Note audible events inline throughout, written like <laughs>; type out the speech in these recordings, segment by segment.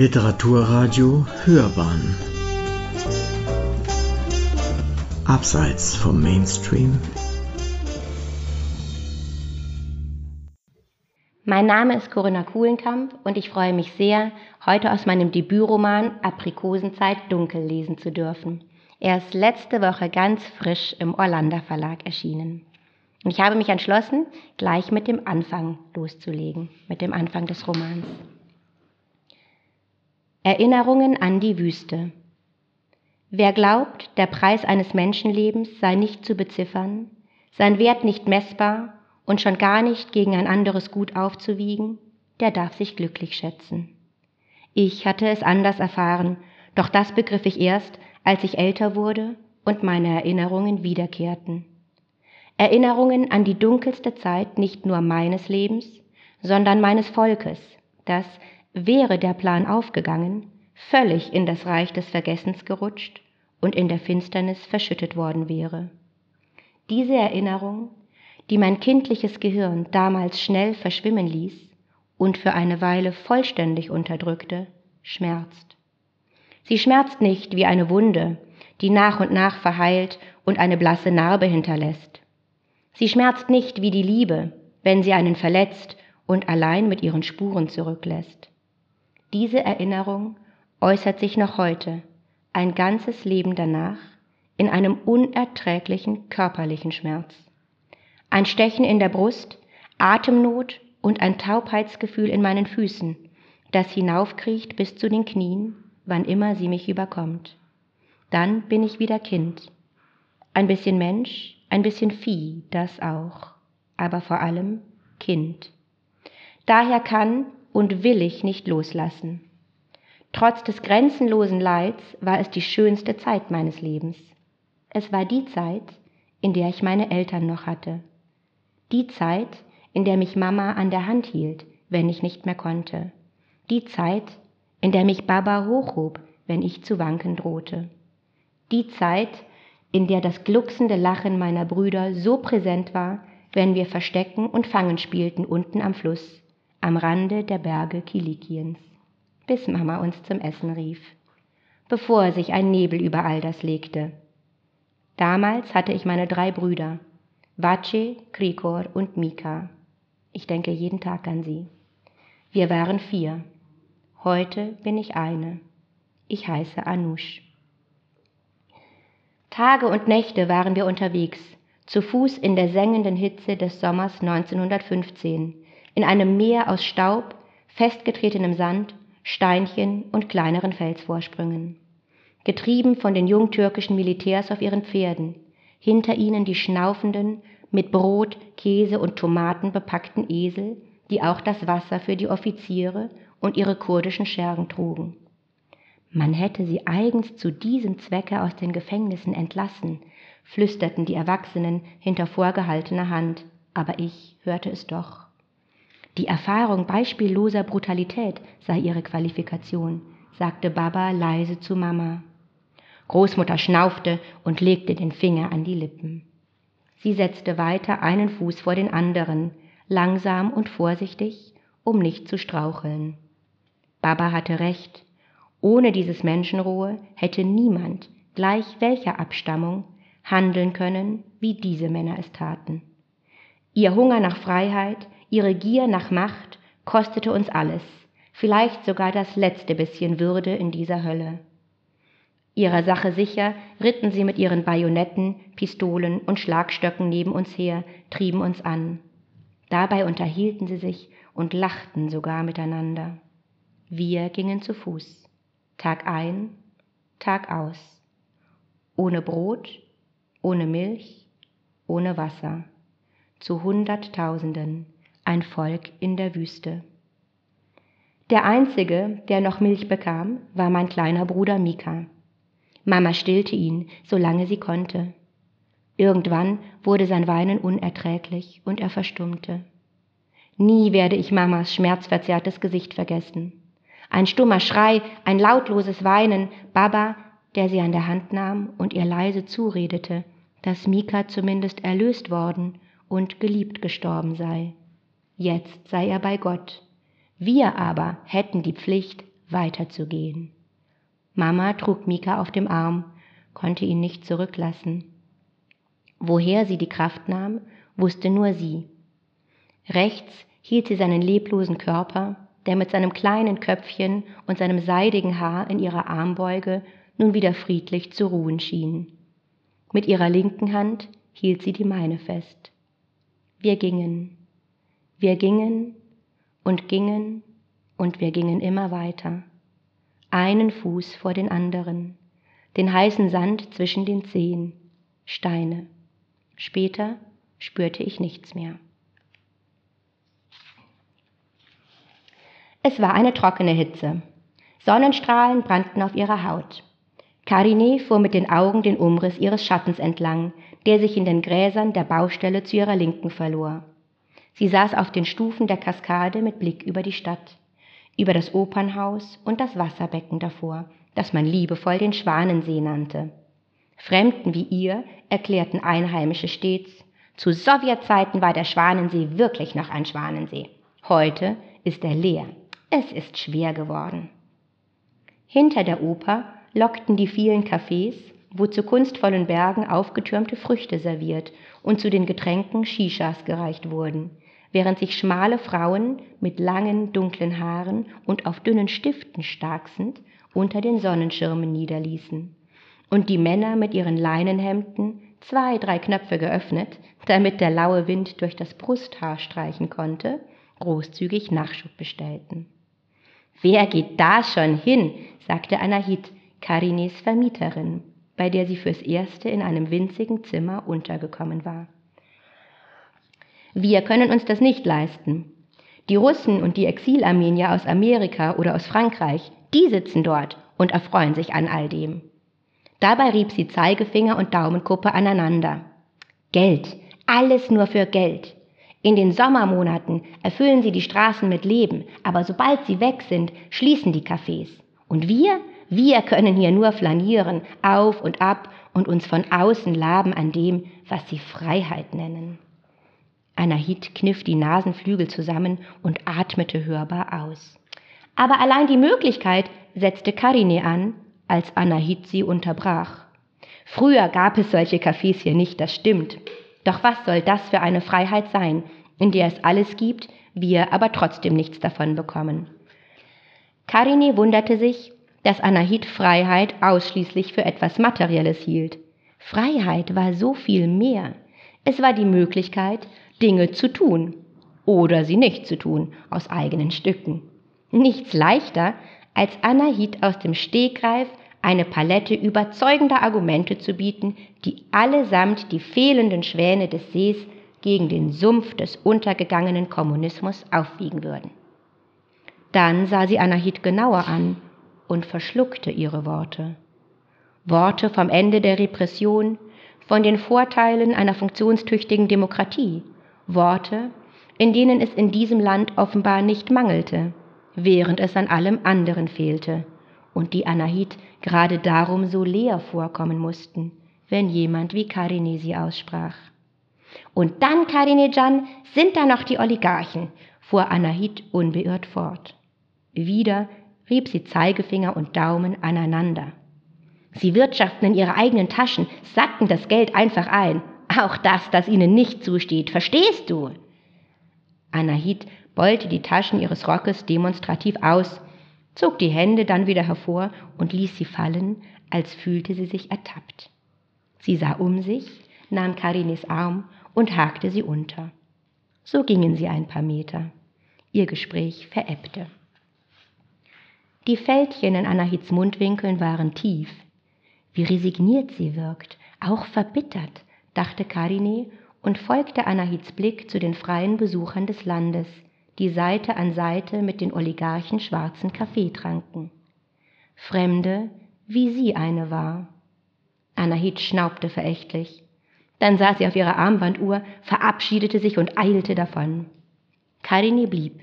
Literaturradio Hörbahn Abseits vom Mainstream Mein Name ist Corinna Kuhlenkamp und ich freue mich sehr, heute aus meinem Debütroman Aprikosenzeit dunkel lesen zu dürfen. Er ist letzte Woche ganz frisch im Orlando Verlag erschienen. Und ich habe mich entschlossen, gleich mit dem Anfang loszulegen, mit dem Anfang des Romans. Erinnerungen an die Wüste. Wer glaubt, der Preis eines Menschenlebens sei nicht zu beziffern, sein Wert nicht messbar und schon gar nicht gegen ein anderes Gut aufzuwiegen, der darf sich glücklich schätzen. Ich hatte es anders erfahren, doch das begriff ich erst, als ich älter wurde und meine Erinnerungen wiederkehrten. Erinnerungen an die dunkelste Zeit nicht nur meines Lebens, sondern meines Volkes, das, wäre der Plan aufgegangen, völlig in das Reich des Vergessens gerutscht und in der Finsternis verschüttet worden wäre. Diese Erinnerung, die mein kindliches Gehirn damals schnell verschwimmen ließ und für eine Weile vollständig unterdrückte, schmerzt. Sie schmerzt nicht wie eine Wunde, die nach und nach verheilt und eine blasse Narbe hinterlässt. Sie schmerzt nicht wie die Liebe, wenn sie einen verletzt und allein mit ihren Spuren zurücklässt. Diese Erinnerung äußert sich noch heute, ein ganzes Leben danach, in einem unerträglichen körperlichen Schmerz. Ein Stechen in der Brust, Atemnot und ein Taubheitsgefühl in meinen Füßen, das hinaufkriecht bis zu den Knien, wann immer sie mich überkommt. Dann bin ich wieder Kind. Ein bisschen Mensch, ein bisschen Vieh, das auch, aber vor allem Kind. Daher kann und will ich nicht loslassen. Trotz des grenzenlosen Leids war es die schönste Zeit meines Lebens. Es war die Zeit, in der ich meine Eltern noch hatte. Die Zeit, in der mich Mama an der Hand hielt, wenn ich nicht mehr konnte. Die Zeit, in der mich Baba hochhob, wenn ich zu wanken drohte. Die Zeit, in der das glucksende Lachen meiner Brüder so präsent war, wenn wir Verstecken und Fangen spielten unten am Fluss, am Rande der Berge Kilikiens, bis Mama uns zum Essen rief, bevor sich ein Nebel über all das legte. Damals hatte ich meine drei Brüder, Vace, Krikor und Mika. Ich denke jeden Tag an sie. Wir waren vier. Heute bin ich eine. Ich heiße Anush. Tage und Nächte waren wir unterwegs, zu Fuß in der sengenden Hitze des Sommers 1915, in einem Meer aus Staub, festgetretenem Sand, Steinchen und kleineren Felsvorsprüngen. Getrieben von den jungtürkischen Militärs auf ihren Pferden, hinter ihnen die schnaufenden, mit Brot, Käse und Tomaten bepackten Esel, die auch das Wasser für die Offiziere und ihre kurdischen Schergen trugen. Man hätte sie eigens zu diesem Zwecke aus den Gefängnissen entlassen, flüsterten die Erwachsenen hinter vorgehaltener Hand, aber ich hörte es doch. Die Erfahrung beispielloser Brutalität sei ihre Qualifikation, sagte Baba leise zu Mama. Großmutter schnaufte und legte den Finger an die Lippen. Sie setzte weiter einen Fuß vor den anderen, langsam und vorsichtig, um nicht zu straucheln. Baba hatte recht, ohne dieses Menschenrohe hätte niemand, gleich welcher Abstammung, handeln können, wie diese Männer es taten. Ihr Hunger nach Freiheit, ihre Gier nach Macht kostete uns alles, vielleicht sogar das letzte bisschen Würde in dieser Hölle. Ihrer Sache sicher ritten sie mit ihren Bajonetten, Pistolen und Schlagstöcken neben uns her, trieben uns an. Dabei unterhielten sie sich und lachten sogar miteinander. Wir gingen zu Fuß. Tag ein, Tag aus. Ohne Brot, ohne Milch, ohne Wasser. Zu Hunderttausenden, ein Volk in der Wüste. Der einzige, der noch Milch bekam, war mein kleiner Bruder Mika. Mama stillte ihn, solange sie konnte. Irgendwann wurde sein Weinen unerträglich und er verstummte. Nie werde ich Mamas schmerzverzerrtes Gesicht vergessen. Ein stummer Schrei, ein lautloses Weinen, Baba, der sie an der Hand nahm und ihr leise zuredete, dass Mika zumindest erlöst worden und geliebt gestorben sei. Jetzt sei er bei Gott. Wir aber hätten die Pflicht, weiterzugehen. Mama trug Mika auf dem Arm, konnte ihn nicht zurücklassen. Woher sie die Kraft nahm, wusste nur sie. Rechts hielt sie seinen leblosen Körper, der mit seinem kleinen Köpfchen und seinem seidigen Haar in ihrer Armbeuge nun wieder friedlich zu ruhen schien. Mit ihrer linken Hand hielt sie die meine fest. Wir gingen, wir gingen und gingen und wir gingen immer weiter, einen Fuß vor den anderen, den heißen Sand zwischen den Zehen, Steine. Später spürte ich nichts mehr. Es war eine trockene Hitze. Sonnenstrahlen brannten auf ihrer Haut. Karine fuhr mit den Augen den Umriss ihres Schattens entlang, der sich in den Gräsern der Baustelle zu ihrer Linken verlor. Sie saß auf den Stufen der Kaskade mit Blick über die Stadt, über das Opernhaus und das Wasserbecken davor, das man liebevoll den Schwanensee nannte. Fremden wie ihr erklärten Einheimische stets, zu Sowjetzeiten war der Schwanensee wirklich noch ein Schwanensee. Heute ist er leer. Es ist schwer geworden. Hinter der Oper lockten die vielen Cafés, wo zu kunstvollen Bergen aufgetürmte Früchte serviert und zu den Getränken Shishas gereicht wurden, während sich schmale Frauen mit langen, dunklen Haaren und auf dünnen Stiften starksend unter den Sonnenschirmen niederließen. Und die Männer mit ihren Leinenhemden, zwei, drei Knöpfe geöffnet, damit der laue Wind durch das Brusthaar streichen konnte, großzügig Nachschub bestellten. Wer geht da schon hin? sagte Anahit, Karines Vermieterin, bei der sie fürs Erste in einem winzigen Zimmer untergekommen war. Wir können uns das nicht leisten. Die Russen und die Exilarmenier aus Amerika oder aus Frankreich, die sitzen dort und erfreuen sich an all dem. Dabei rieb sie Zeigefinger und Daumenkuppe aneinander. Geld, alles nur für Geld. In den Sommermonaten erfüllen sie die Straßen mit Leben, aber sobald sie weg sind, schließen die Cafés. Und wir? Wir können hier nur flanieren, auf und ab und uns von außen laben an dem, was sie Freiheit nennen. Anahit kniff die Nasenflügel zusammen und atmete hörbar aus. Aber allein die Möglichkeit setzte Karine an, als Anahit sie unterbrach. Früher gab es solche Cafés hier nicht, das stimmt. Doch was soll das für eine Freiheit sein, in der es alles gibt, wir aber trotzdem nichts davon bekommen? Karini wunderte sich, dass Anahit Freiheit ausschließlich für etwas Materielles hielt. Freiheit war so viel mehr. Es war die Möglichkeit, Dinge zu tun oder sie nicht zu tun, aus eigenen Stücken. Nichts leichter, als Anahit aus dem Stegreif eine Palette überzeugender Argumente zu bieten, die allesamt die fehlenden Schwäne des Sees gegen den Sumpf des untergegangenen Kommunismus aufwiegen würden. Dann sah sie Anahit genauer an und verschluckte ihre Worte. Worte vom Ende der Repression, von den Vorteilen einer funktionstüchtigen Demokratie, Worte, in denen es in diesem Land offenbar nicht mangelte, während es an allem anderen fehlte, und die Anahit gerade darum so leer vorkommen mussten, wenn jemand wie Karinesi aussprach. Und dann, Karinejan, sind da noch die Oligarchen, fuhr Anahit unbeirrt fort. Wieder rieb sie Zeigefinger und Daumen aneinander. Sie wirtschaften in ihre eigenen Taschen, sacken das Geld einfach ein, auch das, das ihnen nicht zusteht, verstehst du? Anahit beulte die Taschen ihres Rockes demonstrativ aus, zog die Hände dann wieder hervor und ließ sie fallen, als fühlte sie sich ertappt. Sie sah um sich, nahm Karinis Arm und hakte sie unter. So gingen sie ein paar Meter. Ihr Gespräch verebbte. Die Fältchen in Anahits Mundwinkeln waren tief. Wie resigniert sie wirkt, auch verbittert, dachte Karine und folgte Anahits Blick zu den freien Besuchern des Landes, die Seite an Seite mit den Oligarchen schwarzen Kaffee tranken. Fremde, wie sie eine war. Anahit schnaubte verächtlich. Dann saß sie auf ihrer Armbanduhr, verabschiedete sich und eilte davon. Karini blieb,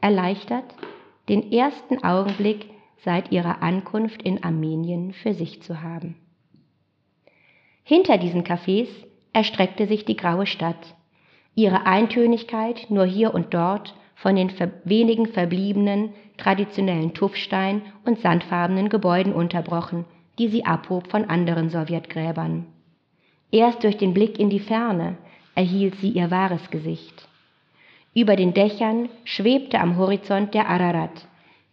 erleichtert, den ersten Augenblick seit ihrer Ankunft in Armenien für sich zu haben. Hinter diesen Cafés erstreckte sich die graue Stadt, ihre Eintönigkeit nur hier und dort von den wenigen verbliebenen traditionellen Tuffstein- und sandfarbenen Gebäuden unterbrochen, die sie abhob von anderen Sowjetgräbern. Erst durch den Blick in die Ferne erhielt sie ihr wahres Gesicht. Über den Dächern schwebte am Horizont der Ararat,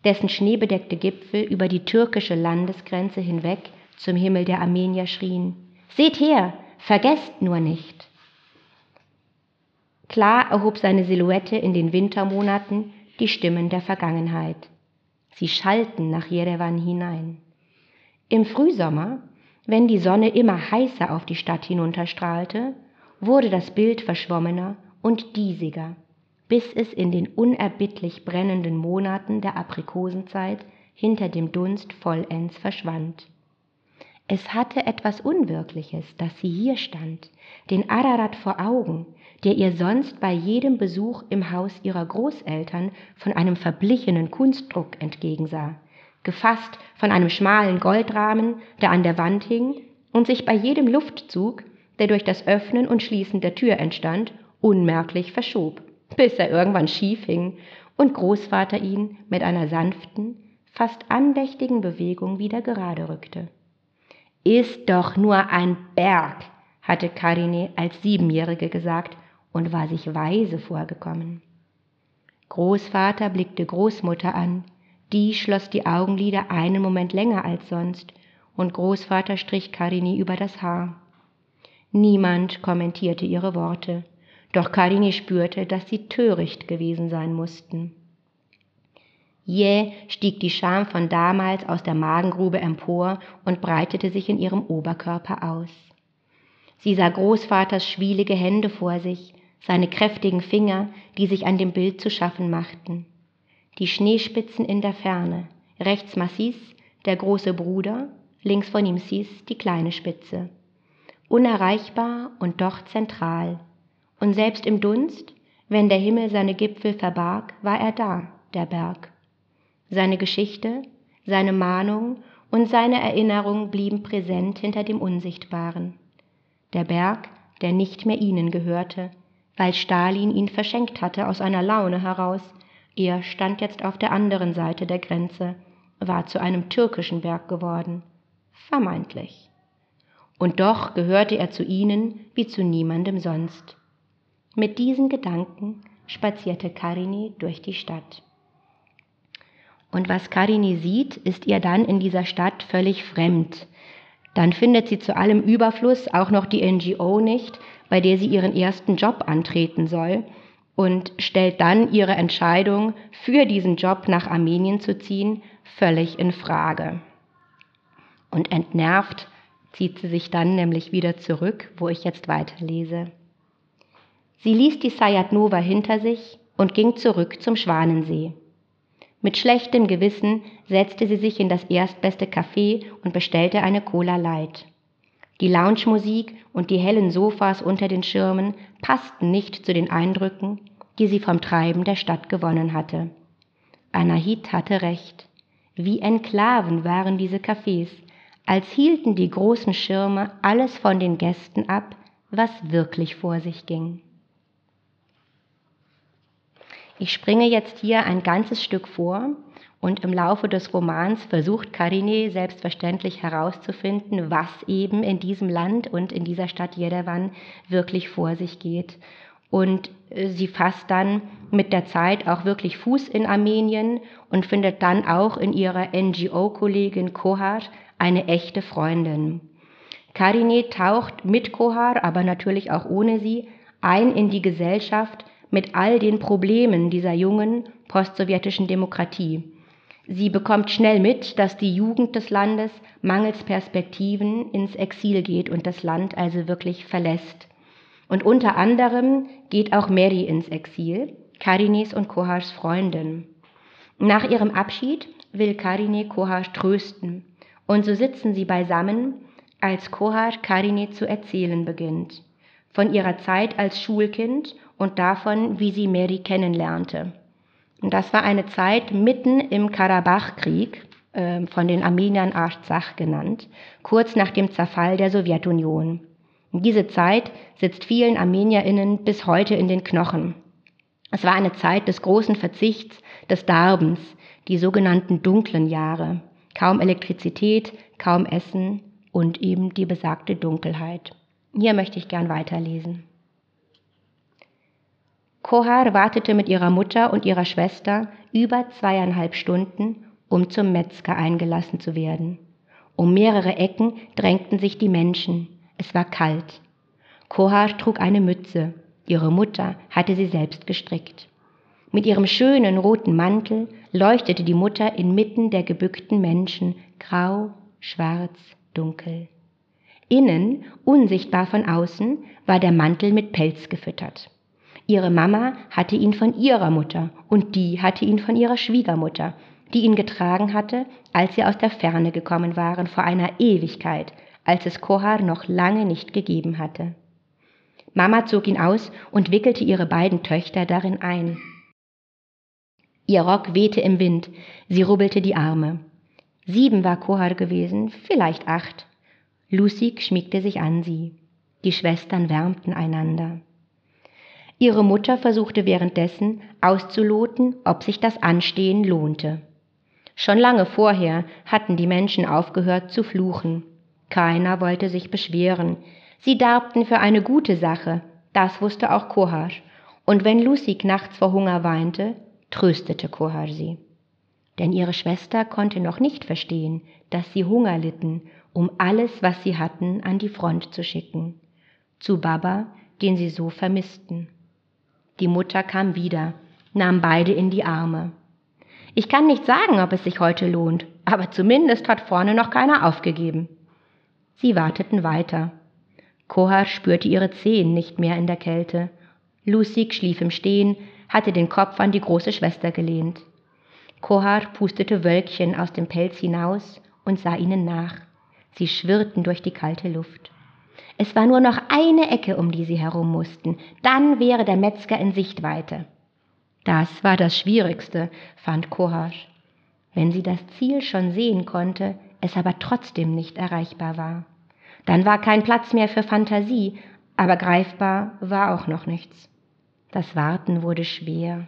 dessen schneebedeckte Gipfel über die türkische Landesgrenze hinweg zum Himmel der Armenier schrien. Seht her, vergesst nur nicht. Klar erhob seine Silhouette in den Wintermonaten die Stimmen der Vergangenheit. Sie schallten nach Jerewan hinein. Im Frühsommer, wenn die Sonne immer heißer auf die Stadt hinunterstrahlte, wurde das Bild verschwommener und diesiger, bis es in den unerbittlich brennenden Monaten der Aprikosenzeit hinter dem Dunst vollends verschwand. Es hatte etwas Unwirkliches, dass sie hier stand, den Ararat vor Augen, der ihr sonst bei jedem Besuch im Haus ihrer Großeltern von einem verblichenen Kunstdruck entgegensah, gefasst von einem schmalen Goldrahmen, der an der Wand hing und sich bei jedem Luftzug, der durch das Öffnen und Schließen der Tür entstand, unmerklich verschob, bis er irgendwann schief hing und Großvater ihn mit einer sanften, fast andächtigen Bewegung wieder gerade rückte. Ist doch nur ein Berg, hatte Karine als Siebenjährige gesagt und war sich weise vorgekommen. Großvater blickte Großmutter an, die schloss die Augenlider einen Moment länger als sonst, und Großvater strich Karini über das Haar. Niemand kommentierte ihre Worte, doch Karini spürte, dass sie töricht gewesen sein mussten. Jäh stieg die Scham von damals aus der Magengrube empor und breitete sich in ihrem Oberkörper aus. Sie sah Großvaters schwielige Hände vor sich, seine kräftigen Finger, die sich an dem Bild zu schaffen machten. Die Schneespitzen in der Ferne, rechts Massis, der große Bruder, links von ihm Sis, die kleine Spitze. Unerreichbar und doch zentral. Und selbst im Dunst, wenn der Himmel seine Gipfel verbarg, war er da, der Berg. Seine Geschichte, seine Mahnung und seine Erinnerung blieben präsent hinter dem Unsichtbaren. Der Berg, der nicht mehr ihnen gehörte, weil Stalin ihn verschenkt hatte aus einer Laune heraus, er stand jetzt auf der anderen Seite der Grenze, war zu einem türkischen Berg geworden, vermeintlich. Und doch gehörte er zu ihnen wie zu niemandem sonst. Mit diesen Gedanken spazierte Karini durch die Stadt. Und was Karini sieht, ist ihr dann in dieser Stadt völlig fremd. Dann findet sie zu allem Überfluss auch noch die NGO nicht, bei der sie ihren ersten Job antreten soll und stellt dann ihre Entscheidung, für diesen Job nach Armenien zu ziehen, völlig in Frage. Und entnervt zieht sie sich dann nämlich wieder zurück, wo ich jetzt weiterlese. Sie ließ die Sayat Nova hinter sich und ging zurück zum Schwanensee. Mit schlechtem Gewissen setzte sie sich in das erstbeste Café und bestellte eine Cola Light. Die Lounge-Musik und die hellen Sofas unter den Schirmen passten nicht zu den Eindrücken, die sie vom Treiben der Stadt gewonnen hatte. Anahit hatte recht. Wie Enklaven waren diese Cafés, als hielten die großen Schirme alles von den Gästen ab, was wirklich vor sich ging. Ich springe jetzt hier ein ganzes Stück vor und im Laufe des Romans versucht Karine selbstverständlich herauszufinden, was eben in diesem Land und in dieser Stadt Jerewan wirklich vor sich geht. Und äh, sie fasst dann mit der Zeit auch wirklich Fuß in Armenien und findet dann auch in ihrer NGO-Kollegin Kohar eine echte Freundin. Karine taucht mit Kohar, aber natürlich auch ohne sie, ein in die Gesellschaft, mit all den Problemen dieser jungen postsowjetischen Demokratie. Sie bekommt schnell mit, dass die Jugend des Landes mangels Perspektiven ins Exil geht und das Land also wirklich verlässt. Und unter anderem geht auch Mary ins Exil, Karinis und Kohars Freundin. Nach ihrem Abschied will Karine Kohar trösten und so sitzen sie beisammen, als Kohar Karine zu erzählen beginnt. Von ihrer Zeit als Schulkind und davon, wie sie Mary kennenlernte. Und das war eine Zeit mitten im Karabachkrieg, äh, von den Armeniern Artsach genannt, kurz nach dem Zerfall der Sowjetunion. Und diese Zeit sitzt vielen ArmenierInnen bis heute in den Knochen. Es war eine Zeit des großen Verzichts, des Darbens, die sogenannten dunklen Jahre. Kaum Elektrizität, kaum Essen und eben die besagte Dunkelheit. Hier möchte ich gern weiterlesen. Kohar wartete mit ihrer Mutter und ihrer Schwester über zweieinhalb Stunden, um zum Metzger eingelassen zu werden. Um mehrere Ecken drängten sich die Menschen. Es war kalt. Kohar trug eine Mütze. Ihre Mutter hatte sie selbst gestrickt. Mit ihrem schönen roten Mantel leuchtete die Mutter inmitten der gebückten Menschen, grau, schwarz, dunkel. Innen, unsichtbar von außen, war der Mantel mit Pelz gefüttert. Ihre Mama hatte ihn von ihrer Mutter und die hatte ihn von ihrer Schwiegermutter, die ihn getragen hatte, als sie aus der Ferne gekommen waren vor einer Ewigkeit, als es Kohar noch lange nicht gegeben hatte. Mama zog ihn aus und wickelte ihre beiden Töchter darin ein. Ihr Rock wehte im Wind, sie rubbelte die Arme. Sieben war Kohar gewesen, vielleicht acht. Lucy schmiegte sich an sie. Die Schwestern wärmten einander. Ihre Mutter versuchte währenddessen auszuloten, ob sich das Anstehen lohnte. Schon lange vorher hatten die Menschen aufgehört zu fluchen. Keiner wollte sich beschweren. Sie darbten für eine gute Sache, das wusste auch Kohar. Und wenn Lucy nachts vor Hunger weinte, tröstete Kohar sie. Denn ihre Schwester konnte noch nicht verstehen, dass sie Hunger litten, um alles, was sie hatten, an die Front zu schicken. Zu Baba, den sie so vermissten. Die Mutter kam wieder, nahm beide in die Arme. Ich kann nicht sagen, ob es sich heute lohnt, aber zumindest hat vorne noch keiner aufgegeben. Sie warteten weiter. Kohar spürte ihre Zehen nicht mehr in der Kälte. Lucy schlief im Stehen, hatte den Kopf an die große Schwester gelehnt. Kohar pustete Wölkchen aus dem Pelz hinaus und sah ihnen nach. Sie schwirrten durch die kalte Luft. Es war nur noch eine Ecke, um die sie herum mussten. Dann wäre der Metzger in Sichtweite. Das war das Schwierigste, fand Kohar. Wenn sie das Ziel schon sehen konnte, es aber trotzdem nicht erreichbar war. Dann war kein Platz mehr für Fantasie, aber greifbar war auch noch nichts. Das Warten wurde schwer.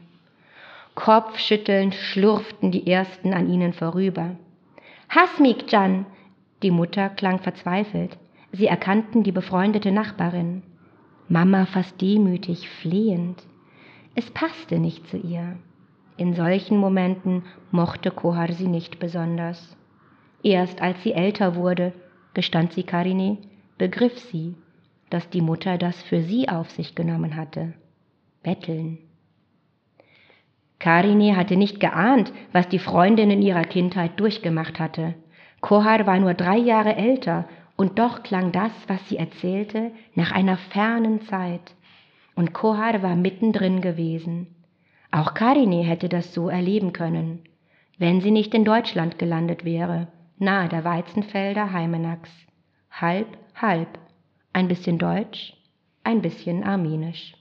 Kopfschüttelnd schlurften die Ersten an ihnen vorüber. Hasmik, Jan! Die Mutter klang verzweifelt. Sie erkannten die befreundete Nachbarin. Mama fast demütig, flehend. Es passte nicht zu ihr. In solchen Momenten mochte Kohar sie nicht besonders. Erst als sie älter wurde, gestand sie Karine, begriff sie, dass die Mutter das für sie auf sich genommen hatte betteln. Karine hatte nicht geahnt, was die Freundin in ihrer Kindheit durchgemacht hatte. Kohar war nur drei Jahre älter, und doch klang das, was sie erzählte, nach einer fernen Zeit. Und Kohar war mittendrin gewesen. Auch Karine hätte das so erleben können, wenn sie nicht in Deutschland gelandet wäre, nahe der Weizenfelder Heimenacks. Halb, halb. Ein bisschen Deutsch, ein bisschen Armenisch.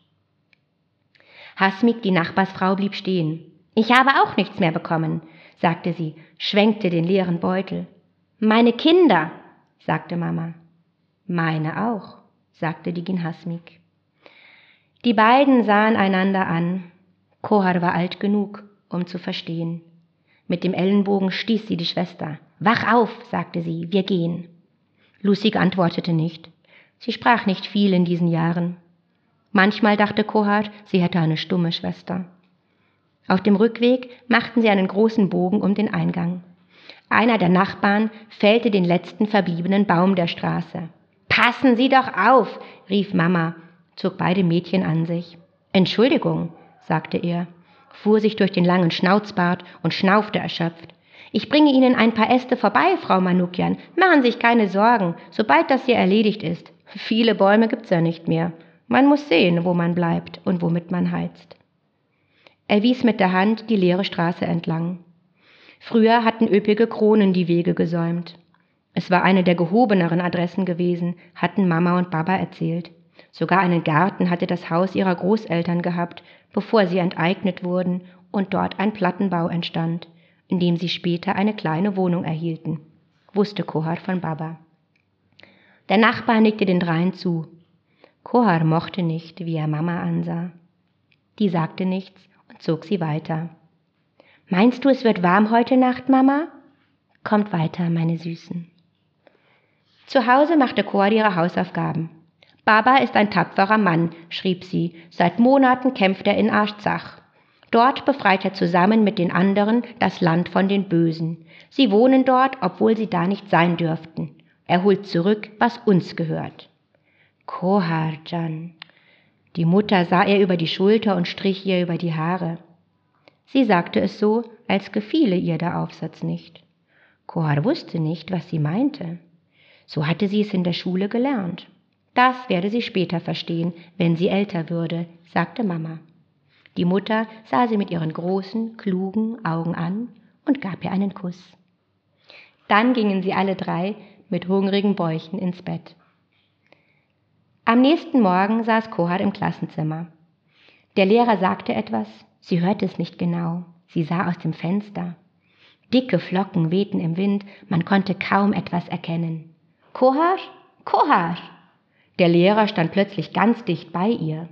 Hasmik, die Nachbarsfrau, blieb stehen. Ich habe auch nichts mehr bekommen, sagte sie, schwenkte den leeren Beutel. Meine Kinder, sagte Mama. Meine auch, sagte die Ginhasmik. Die beiden sahen einander an. Kohar war alt genug, um zu verstehen. Mit dem Ellenbogen stieß sie die Schwester. Wach auf, sagte sie, wir gehen. Lucy antwortete nicht. Sie sprach nicht viel in diesen Jahren. Manchmal dachte Kohart, sie hätte eine stumme Schwester. Auf dem Rückweg machten sie einen großen Bogen um den Eingang. Einer der Nachbarn fällte den letzten verbliebenen Baum der Straße. Passen Sie doch auf, rief Mama, zog beide Mädchen an sich. Entschuldigung, sagte er, fuhr sich durch den langen Schnauzbart und schnaufte erschöpft. Ich bringe Ihnen ein paar Äste vorbei, Frau Manukian. Machen Sie sich keine Sorgen, sobald das hier erledigt ist. Viele Bäume gibt's ja nicht mehr. Man muss sehen, wo man bleibt und womit man heizt. Er wies mit der Hand die leere Straße entlang. Früher hatten üppige Kronen die Wege gesäumt. Es war eine der gehobeneren Adressen gewesen, hatten Mama und Baba erzählt. Sogar einen Garten hatte das Haus ihrer Großeltern gehabt, bevor sie enteignet wurden und dort ein Plattenbau entstand, in dem sie später eine kleine Wohnung erhielten, wusste Kohar von Baba. Der Nachbar nickte den dreien zu. Kohar mochte nicht, wie er Mama ansah. Die sagte nichts und zog sie weiter. Meinst du, es wird warm heute Nacht, Mama? Kommt weiter, meine Süßen. Zu Hause machte Cor ihre Hausaufgaben. Baba ist ein tapferer Mann, schrieb sie. Seit Monaten kämpft er in Arzach. Dort befreit er zusammen mit den anderen das Land von den Bösen. Sie wohnen dort, obwohl sie da nicht sein dürften. Er holt zurück, was uns gehört. Koharjan. Die Mutter sah ihr über die Schulter und strich ihr über die Haare. Sie sagte es so, als gefiele ihr der Aufsatz nicht. Kohar wusste nicht, was sie meinte. So hatte sie es in der Schule gelernt. Das werde sie später verstehen, wenn sie älter würde, sagte Mama. Die Mutter sah sie mit ihren großen, klugen Augen an und gab ihr einen Kuss. Dann gingen sie alle drei mit hungrigen Bäuchen ins Bett. Am nächsten Morgen saß Kohar im Klassenzimmer. Der Lehrer sagte etwas, sie hörte es nicht genau, sie sah aus dem Fenster. Dicke Flocken wehten im Wind, man konnte kaum etwas erkennen. Kohar, Kohar! Der Lehrer stand plötzlich ganz dicht bei ihr.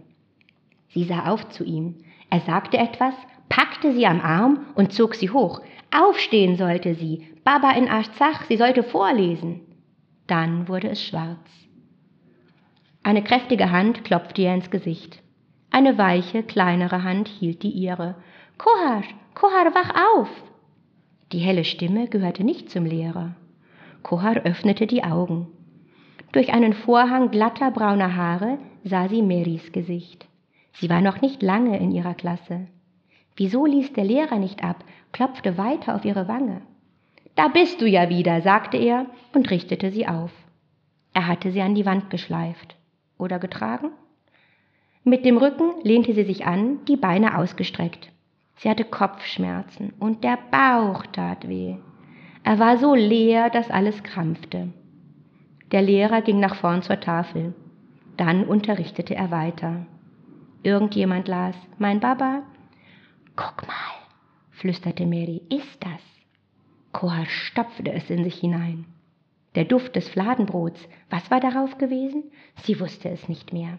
Sie sah auf zu ihm. Er sagte etwas, packte sie am Arm und zog sie hoch. Aufstehen sollte sie. Baba in Arzach, sie sollte vorlesen. Dann wurde es schwarz. Eine kräftige Hand klopfte ihr ins Gesicht. Eine weiche, kleinere Hand hielt die ihre. Kohar, Kohar, wach auf! Die helle Stimme gehörte nicht zum Lehrer. Kohar öffnete die Augen. Durch einen Vorhang glatter brauner Haare sah sie Marys Gesicht. Sie war noch nicht lange in ihrer Klasse. Wieso ließ der Lehrer nicht ab, klopfte weiter auf ihre Wange. Da bist du ja wieder, sagte er und richtete sie auf. Er hatte sie an die Wand geschleift oder getragen. Mit dem Rücken lehnte sie sich an, die Beine ausgestreckt. Sie hatte Kopfschmerzen und der Bauch tat weh. Er war so leer, dass alles krampfte. Der Lehrer ging nach vorn zur Tafel. Dann unterrichtete er weiter. Irgendjemand las, mein Baba. Guck mal, flüsterte Mary, ist das? Kohar stopfte es in sich hinein. Der Duft des Fladenbrots, was war darauf gewesen? Sie wusste es nicht mehr.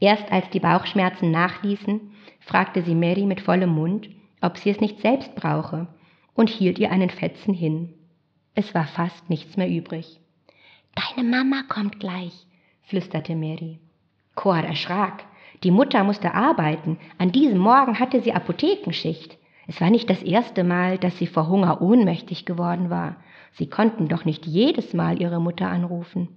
Erst als die Bauchschmerzen nachließen, fragte sie Mary mit vollem Mund, ob sie es nicht selbst brauche, und hielt ihr einen Fetzen hin. Es war fast nichts mehr übrig. Deine Mama kommt gleich, flüsterte Mary. Kohar erschrak. Die Mutter musste arbeiten. An diesem Morgen hatte sie Apothekenschicht. Es war nicht das erste Mal, dass sie vor Hunger ohnmächtig geworden war. Sie konnten doch nicht jedes Mal ihre Mutter anrufen.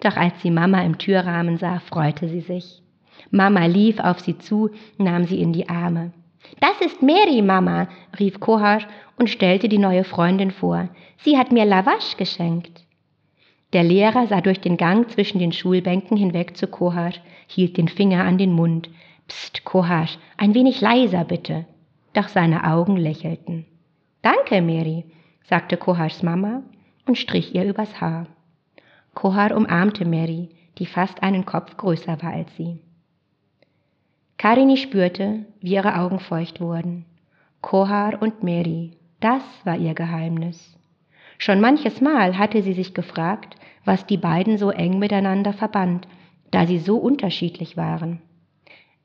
Doch als sie Mama im Türrahmen sah, freute sie sich. Mama lief auf sie zu, nahm sie in die Arme. Das ist Mary, Mama, rief Kohar und stellte die neue Freundin vor. Sie hat mir Lavash geschenkt. Der Lehrer sah durch den Gang zwischen den Schulbänken hinweg zu Kohar, hielt den Finger an den Mund. Psst, Kohar, ein wenig leiser bitte. Doch seine Augen lächelten. Danke, Mary, sagte Kohars Mama und strich ihr übers Haar. Kohar umarmte Mary, die fast einen Kopf größer war als sie. Karini spürte, wie ihre Augen feucht wurden. Kohar und Mary, das war ihr Geheimnis. Schon manches Mal hatte sie sich gefragt, was die beiden so eng miteinander verband, da sie so unterschiedlich waren.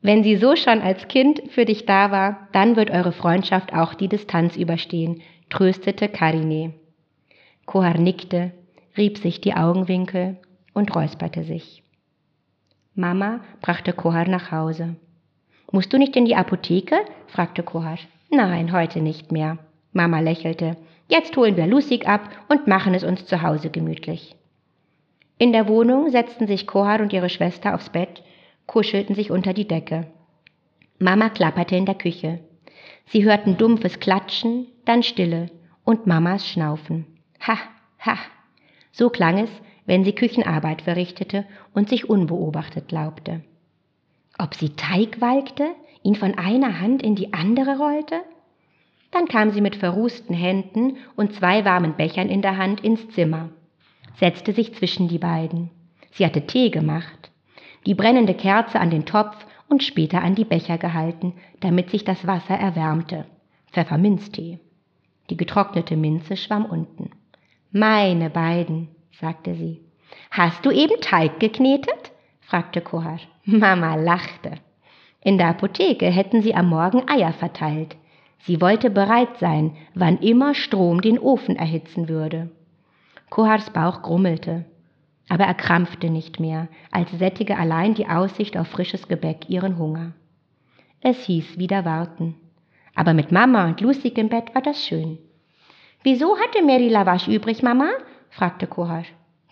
Wenn sie so schon als Kind für dich da war, dann wird eure Freundschaft auch die Distanz überstehen, tröstete Karine. Kohar nickte, rieb sich die Augenwinkel und räusperte sich. Mama brachte Kohar nach Hause. Musst du nicht in die Apotheke? fragte Kohar. Nein, heute nicht mehr. Mama lächelte. Jetzt holen wir Lusig ab und machen es uns zu Hause gemütlich. In der Wohnung setzten sich Kohar und ihre Schwester aufs Bett, kuschelten sich unter die Decke. Mama klapperte in der Küche. Sie hörten dumpfes Klatschen, dann Stille und Mamas Schnaufen. Ha, ha. So klang es, wenn sie Küchenarbeit verrichtete und sich unbeobachtet glaubte. Ob sie Teig walkte, ihn von einer Hand in die andere rollte? Dann kam sie mit verrußten Händen und zwei warmen Bechern in der Hand ins Zimmer, setzte sich zwischen die beiden. Sie hatte Tee gemacht, die brennende Kerze an den Topf und später an die Becher gehalten, damit sich das Wasser erwärmte. Pfefferminztee. Die getrocknete Minze schwamm unten. Meine beiden, sagte sie. Hast du eben Teig geknetet? fragte Kohar. Mama lachte. In der Apotheke hätten sie am Morgen Eier verteilt. Sie wollte bereit sein, wann immer Strom den Ofen erhitzen würde. Kohars Bauch grummelte, aber er krampfte nicht mehr, als sättige allein die Aussicht auf frisches Gebäck ihren Hunger. Es hieß wieder warten. Aber mit Mama und Lucy im Bett war das schön. Wieso hatte Mary Lavash übrig, Mama? fragte Kohar.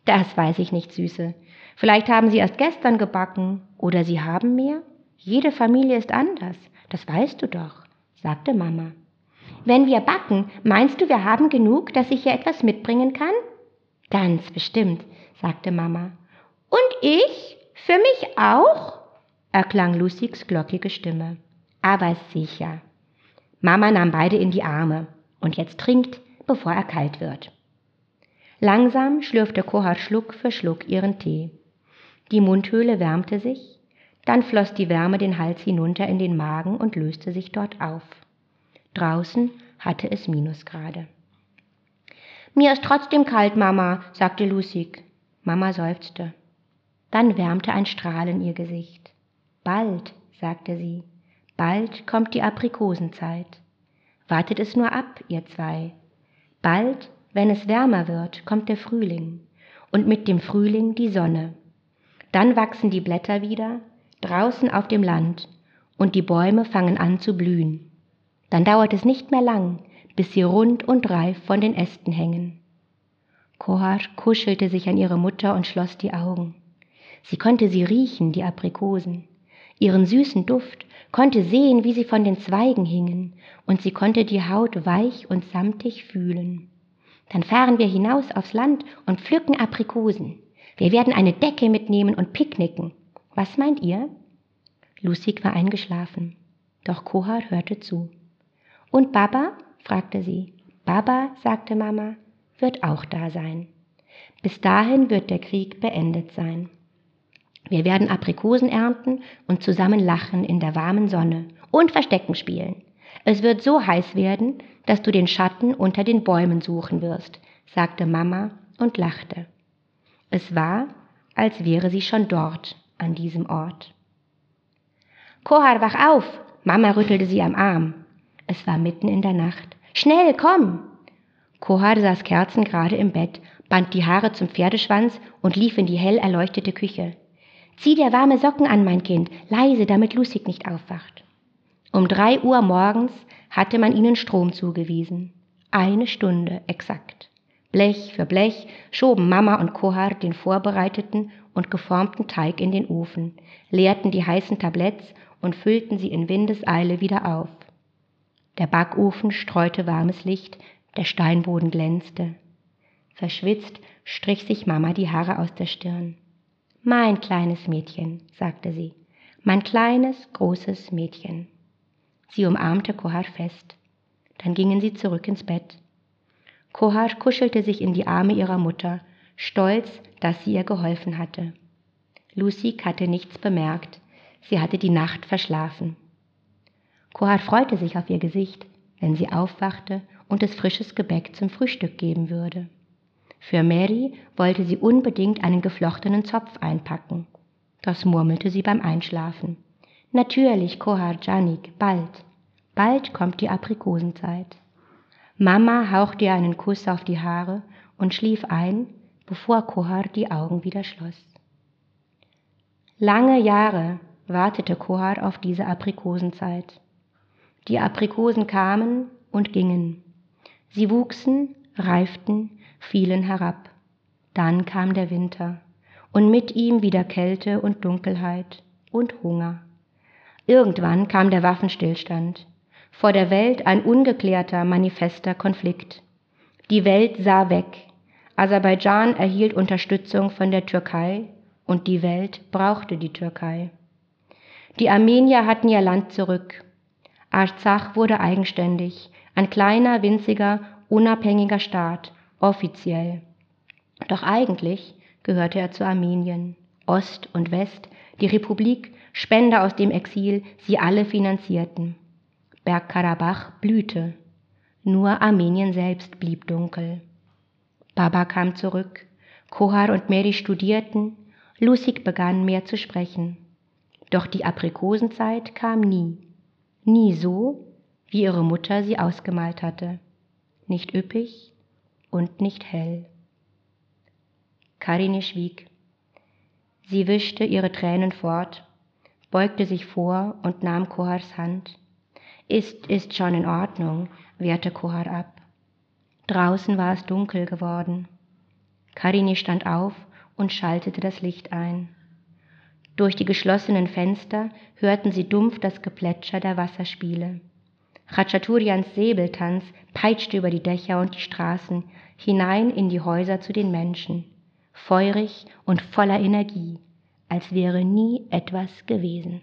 Das weiß ich nicht, Süße. Vielleicht haben sie erst gestern gebacken oder sie haben mehr. Jede Familie ist anders, das weißt du doch, sagte Mama. Wenn wir backen, meinst du, wir haben genug, dass ich hier etwas mitbringen kann? Ganz bestimmt, sagte Mama. Und ich? Für mich auch? erklang Lucys glockige Stimme. Aber sicher. Mama nahm beide in die Arme. Und jetzt trinkt, bevor er kalt wird. Langsam schlürfte Kohar Schluck für Schluck ihren Tee. Die Mundhöhle wärmte sich, dann floss die Wärme den Hals hinunter in den Magen und löste sich dort auf. Draußen hatte es Minusgrade. Mir ist trotzdem kalt, Mama, sagte Lucy. Mama seufzte. Dann wärmte ein Strahlen ihr Gesicht. Bald, sagte sie, bald kommt die Aprikosenzeit. Wartet es nur ab, ihr zwei. Bald, wenn es wärmer wird, kommt der Frühling und mit dem Frühling die Sonne. Dann wachsen die Blätter wieder, draußen auf dem Land, und die Bäume fangen an zu blühen. Dann dauert es nicht mehr lang, bis sie rund und reif von den Ästen hängen. Kohar kuschelte sich an ihre Mutter und schloss die Augen. Sie konnte sie riechen, die Aprikosen, ihren süßen Duft, konnte sehen, wie sie von den Zweigen hingen, und sie konnte die Haut weich und samtig fühlen. Dann fahren wir hinaus aufs Land und pflücken Aprikosen. Wir werden eine Decke mitnehmen und picknicken. Was meint ihr? Lucik war eingeschlafen, doch Kohar hörte zu. Und Baba? fragte sie. Baba, sagte Mama, wird auch da sein. Bis dahin wird der Krieg beendet sein. Wir werden Aprikosen ernten und zusammen lachen in der warmen Sonne und Verstecken spielen. Es wird so heiß werden, dass du den Schatten unter den Bäumen suchen wirst, sagte Mama und lachte. Es war, als wäre sie schon dort, an diesem Ort. Kohar, wach auf! Mama rüttelte sie am Arm. Es war mitten in der Nacht. Schnell, komm! Kohar saß kerzengerade im Bett, band die Haare zum Pferdeschwanz und lief in die hell erleuchtete Küche. Zieh dir warme Socken an, mein Kind, leise, damit Lucy nicht aufwacht. Um drei Uhr morgens hatte man ihnen Strom zugewiesen. Eine Stunde exakt. Blech für Blech schoben Mama und Kohar den vorbereiteten und geformten Teig in den Ofen, leerten die heißen Tabletts und füllten sie in Windeseile wieder auf. Der Backofen streute warmes Licht, der Steinboden glänzte. Verschwitzt strich sich Mama die Haare aus der Stirn. Mein kleines Mädchen, sagte sie, mein kleines, großes Mädchen. Sie umarmte Kohar fest. Dann gingen sie zurück ins Bett. Kohar kuschelte sich in die Arme ihrer Mutter, stolz, dass sie ihr geholfen hatte. Lucy hatte nichts bemerkt. Sie hatte die Nacht verschlafen. Kohar freute sich auf ihr Gesicht, wenn sie aufwachte und es frisches Gebäck zum Frühstück geben würde. Für Mary wollte sie unbedingt einen geflochtenen Zopf einpacken. Das murmelte sie beim Einschlafen. Natürlich, Kohar Janik, bald. Bald kommt die Aprikosenzeit. Mama hauchte ihr einen Kuss auf die Haare und schlief ein, bevor Kohar die Augen wieder schloss. Lange Jahre wartete Kohar auf diese Aprikosenzeit. Die Aprikosen kamen und gingen. Sie wuchsen, reiften, fielen herab. Dann kam der Winter und mit ihm wieder Kälte und Dunkelheit und Hunger. Irgendwann kam der Waffenstillstand. Vor der Welt ein ungeklärter, manifester Konflikt. Die Welt sah weg. Aserbaidschan erhielt Unterstützung von der Türkei und die Welt brauchte die Türkei. Die Armenier hatten ihr Land zurück Arzach wurde eigenständig, ein kleiner, winziger, unabhängiger Staat, offiziell. Doch eigentlich gehörte er zu Armenien. Ost und West, die Republik, Spender aus dem Exil, sie alle finanzierten. Bergkarabach blühte. Nur Armenien selbst blieb dunkel. Baba kam zurück. Kohar und Mary studierten. Lusig begann mehr zu sprechen. Doch die Aprikosenzeit kam nie, nie so, wie ihre Mutter sie ausgemalt hatte, nicht üppig und nicht hell. Karine schwieg. Sie wischte ihre Tränen fort, beugte sich vor und nahm Kohars Hand. Ist, ist schon in Ordnung, wehrte Kohar ab. Draußen war es dunkel geworden. Karini stand auf und schaltete das Licht ein. Durch die geschlossenen Fenster hörten sie dumpf das Geplätscher der Wasserspiele. Khachaturians Säbeltanz peitschte über die Dächer und die Straßen hinein in die Häuser zu den Menschen, feurig und voller Energie, als wäre nie etwas gewesen.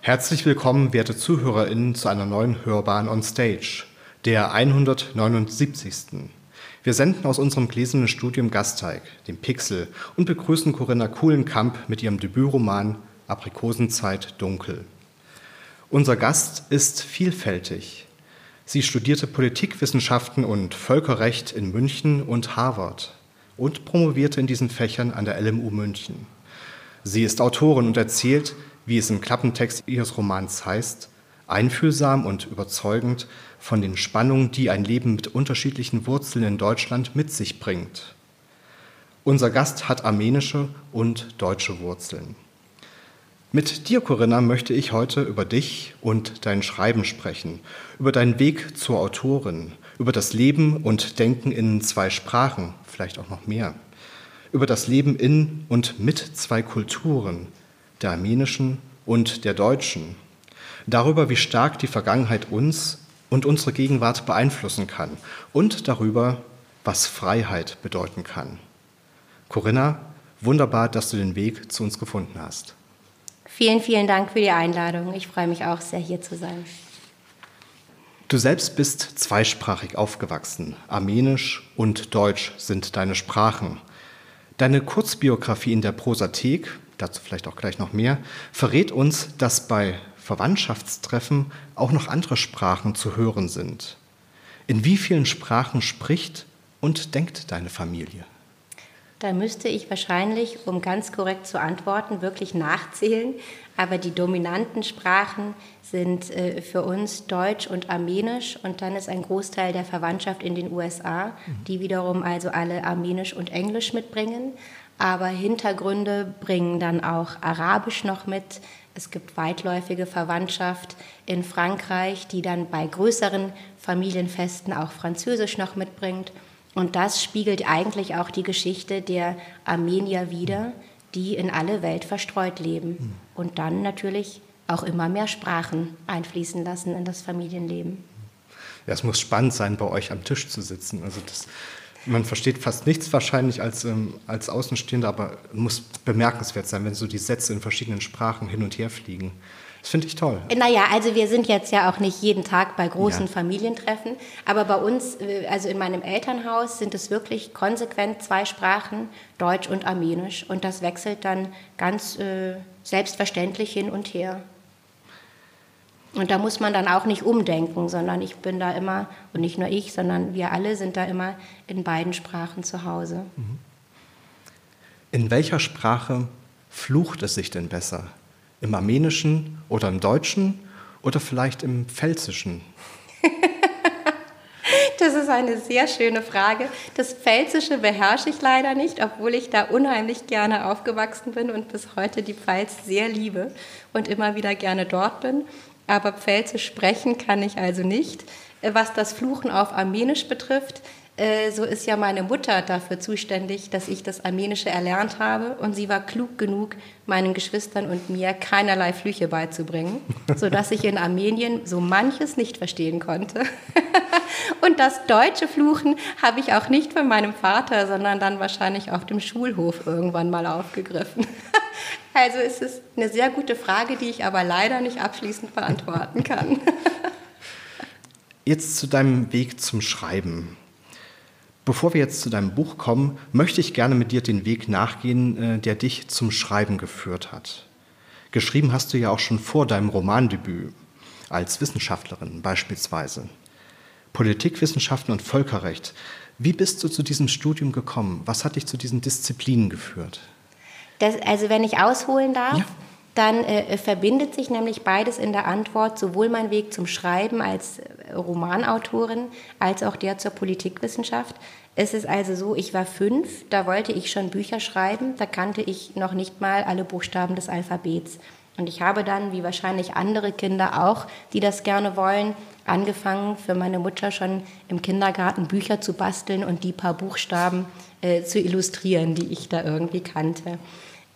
Herzlich willkommen, werte ZuhörerInnen, zu einer neuen Hörbahn on Stage, der 179. Wir senden aus unserem gläsernen Studium Gasteig, dem Pixel, und begrüßen Corinna Kuhlenkamp mit ihrem Debütroman Aprikosenzeit dunkel. Unser Gast ist vielfältig. Sie studierte Politikwissenschaften und Völkerrecht in München und Harvard und promovierte in diesen Fächern an der LMU München. Sie ist Autorin und erzählt, wie es im Klappentext ihres Romans heißt, einfühlsam und überzeugend von den Spannungen, die ein Leben mit unterschiedlichen Wurzeln in Deutschland mit sich bringt. Unser Gast hat armenische und deutsche Wurzeln. Mit dir, Corinna, möchte ich heute über dich und dein Schreiben sprechen, über deinen Weg zur Autorin, über das Leben und Denken in zwei Sprachen, vielleicht auch noch mehr, über das Leben in und mit zwei Kulturen, der armenischen und der deutschen, darüber, wie stark die Vergangenheit uns und unsere Gegenwart beeinflussen kann und darüber, was Freiheit bedeuten kann. Corinna, wunderbar, dass du den Weg zu uns gefunden hast. Vielen, vielen Dank für die Einladung. Ich freue mich auch sehr, hier zu sein. Du selbst bist zweisprachig aufgewachsen. Armenisch und Deutsch sind deine Sprachen. Deine Kurzbiografie in der Prosathek dazu vielleicht auch gleich noch mehr, verrät uns, dass bei Verwandtschaftstreffen auch noch andere Sprachen zu hören sind. In wie vielen Sprachen spricht und denkt deine Familie? Da müsste ich wahrscheinlich, um ganz korrekt zu antworten, wirklich nachzählen. Aber die dominanten Sprachen sind äh, für uns Deutsch und Armenisch und dann ist ein Großteil der Verwandtschaft in den USA, mhm. die wiederum also alle Armenisch und Englisch mitbringen aber Hintergründe bringen dann auch Arabisch noch mit. Es gibt weitläufige Verwandtschaft in Frankreich, die dann bei größeren Familienfesten auch Französisch noch mitbringt. Und das spiegelt eigentlich auch die Geschichte der Armenier wider, die in alle Welt verstreut leben und dann natürlich auch immer mehr Sprachen einfließen lassen in das Familienleben. Ja, es muss spannend sein, bei euch am Tisch zu sitzen. Also das man versteht fast nichts wahrscheinlich als, ähm, als Außenstehender, aber muss bemerkenswert sein, wenn so die Sätze in verschiedenen Sprachen hin und her fliegen. Das finde ich toll. Naja, also wir sind jetzt ja auch nicht jeden Tag bei großen ja. Familientreffen, aber bei uns, äh, also in meinem Elternhaus, sind es wirklich konsequent zwei Sprachen, Deutsch und Armenisch. Und das wechselt dann ganz äh, selbstverständlich hin und her. Und da muss man dann auch nicht umdenken, sondern ich bin da immer, und nicht nur ich, sondern wir alle sind da immer in beiden Sprachen zu Hause. Mhm. In welcher Sprache flucht es sich denn besser? Im Armenischen oder im Deutschen oder vielleicht im Pfälzischen? <laughs> das ist eine sehr schöne Frage. Das Pfälzische beherrsche ich leider nicht, obwohl ich da unheimlich gerne aufgewachsen bin und bis heute die Pfalz sehr liebe und immer wieder gerne dort bin aber Pfälzisch sprechen kann ich also nicht. Äh, was das Fluchen auf Armenisch betrifft, so ist ja meine Mutter dafür zuständig, dass ich das Armenische erlernt habe. Und sie war klug genug, meinen Geschwistern und mir keinerlei Flüche beizubringen, <laughs> sodass ich in Armenien so manches nicht verstehen konnte. <laughs> und das deutsche Fluchen habe ich auch nicht von meinem Vater, sondern dann wahrscheinlich auf dem Schulhof irgendwann mal aufgegriffen. <laughs> Also es ist eine sehr gute Frage, die ich aber leider nicht abschließend beantworten kann. Jetzt zu deinem Weg zum Schreiben. Bevor wir jetzt zu deinem Buch kommen, möchte ich gerne mit dir den Weg nachgehen, äh, der dich zum Schreiben geführt hat. Geschrieben hast du ja auch schon vor deinem Romandebüt. als Wissenschaftlerin beispielsweise. Politikwissenschaften und Völkerrecht. Wie bist du zu diesem Studium gekommen? Was hat dich zu diesen Disziplinen geführt? Das, also wenn ich ausholen darf, ja. Dann äh, verbindet sich nämlich beides in der Antwort, sowohl mein Weg zum Schreiben als äh, Romanautorin als auch der zur Politikwissenschaft. Es ist also so, ich war fünf, da wollte ich schon Bücher schreiben, da kannte ich noch nicht mal alle Buchstaben des Alphabets. Und ich habe dann, wie wahrscheinlich andere Kinder auch, die das gerne wollen, angefangen, für meine Mutter schon im Kindergarten Bücher zu basteln und die paar Buchstaben äh, zu illustrieren, die ich da irgendwie kannte.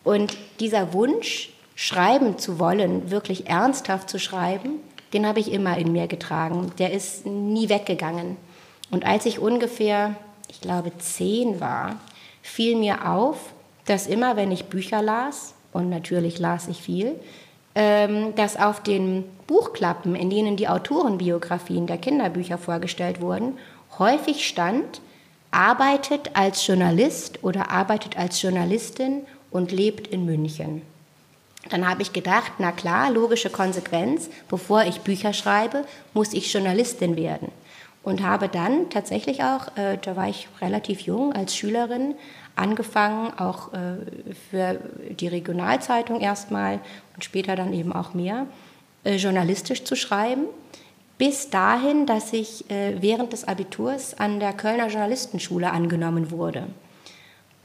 Und dieser Wunsch, schreiben zu wollen, wirklich ernsthaft zu schreiben, den habe ich immer in mir getragen. Der ist nie weggegangen. Und als ich ungefähr, ich glaube, zehn war, fiel mir auf, dass immer, wenn ich Bücher las, und natürlich las ich viel, ähm, dass auf den Buchklappen, in denen die Autorenbiografien der Kinderbücher vorgestellt wurden, häufig stand, arbeitet als Journalist oder arbeitet als Journalistin und lebt in München. Dann habe ich gedacht, na klar, logische Konsequenz, bevor ich Bücher schreibe, muss ich Journalistin werden. Und habe dann tatsächlich auch, äh, da war ich relativ jung als Schülerin, angefangen, auch äh, für die Regionalzeitung erstmal und später dann eben auch mehr, äh, journalistisch zu schreiben. Bis dahin, dass ich äh, während des Abiturs an der Kölner Journalistenschule angenommen wurde.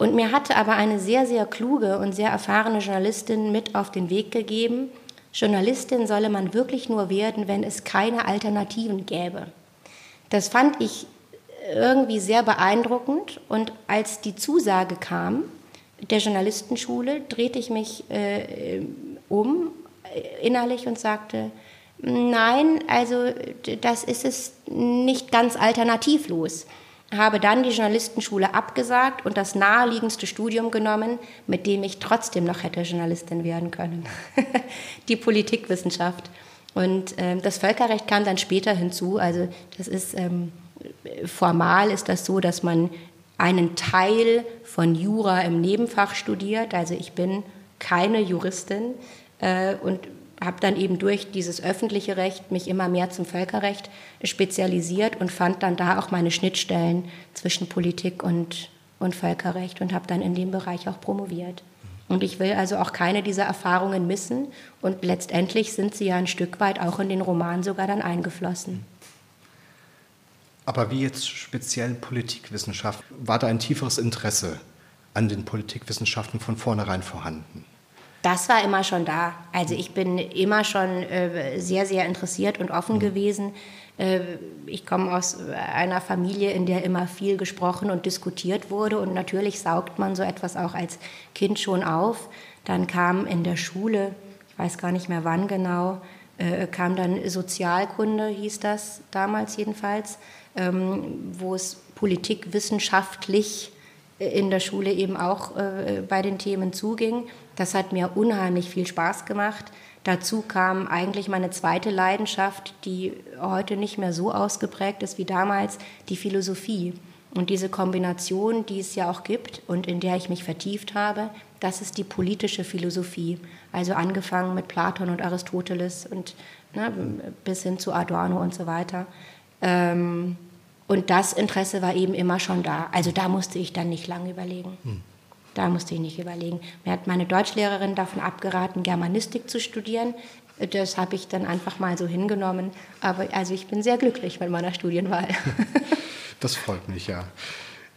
Und mir hatte aber eine sehr, sehr kluge und sehr erfahrene Journalistin mit auf den Weg gegeben, Journalistin solle man wirklich nur werden, wenn es keine Alternativen gäbe. Das fand ich irgendwie sehr beeindruckend. Und als die Zusage kam der Journalistenschule, drehte ich mich äh, um äh, innerlich und sagte, nein, also das ist es nicht ganz alternativlos. Habe dann die Journalistenschule abgesagt und das naheliegendste Studium genommen, mit dem ich trotzdem noch hätte Journalistin werden können. <laughs> die Politikwissenschaft. Und äh, das Völkerrecht kam dann später hinzu. Also das ist ähm, formal ist das so, dass man einen Teil von Jura im Nebenfach studiert. Also ich bin keine Juristin äh, und habe dann eben durch dieses öffentliche Recht mich immer mehr zum Völkerrecht spezialisiert und fand dann da auch meine Schnittstellen zwischen Politik und, und Völkerrecht und habe dann in dem Bereich auch promoviert. Und ich will also auch keine dieser Erfahrungen missen und letztendlich sind sie ja ein Stück weit auch in den Roman sogar dann eingeflossen. Aber wie jetzt speziell Politikwissenschaft, war da ein tieferes Interesse an den Politikwissenschaften von vornherein vorhanden? Das war immer schon da. Also ich bin immer schon äh, sehr, sehr interessiert und offen mhm. gewesen. Äh, ich komme aus einer Familie, in der immer viel gesprochen und diskutiert wurde. Und natürlich saugt man so etwas auch als Kind schon auf. Dann kam in der Schule, ich weiß gar nicht mehr wann genau, äh, kam dann Sozialkunde, hieß das damals jedenfalls ähm, wo es politikwissenschaftlich äh, in der Schule eben auch äh, bei den Themen zuging. Das hat mir unheimlich viel Spaß gemacht. Dazu kam eigentlich meine zweite Leidenschaft, die heute nicht mehr so ausgeprägt ist wie damals, die Philosophie. Und diese Kombination, die es ja auch gibt und in der ich mich vertieft habe, das ist die politische Philosophie. Also angefangen mit Platon und Aristoteles und ne, bis hin zu Adorno und so weiter. Ähm, und das Interesse war eben immer schon da. Also da musste ich dann nicht lange überlegen. Hm. Da musste ich nicht überlegen. Mir hat meine Deutschlehrerin davon abgeraten, Germanistik zu studieren. Das habe ich dann einfach mal so hingenommen. Aber also ich bin sehr glücklich mit meiner Studienwahl. <laughs> das freut mich, ja.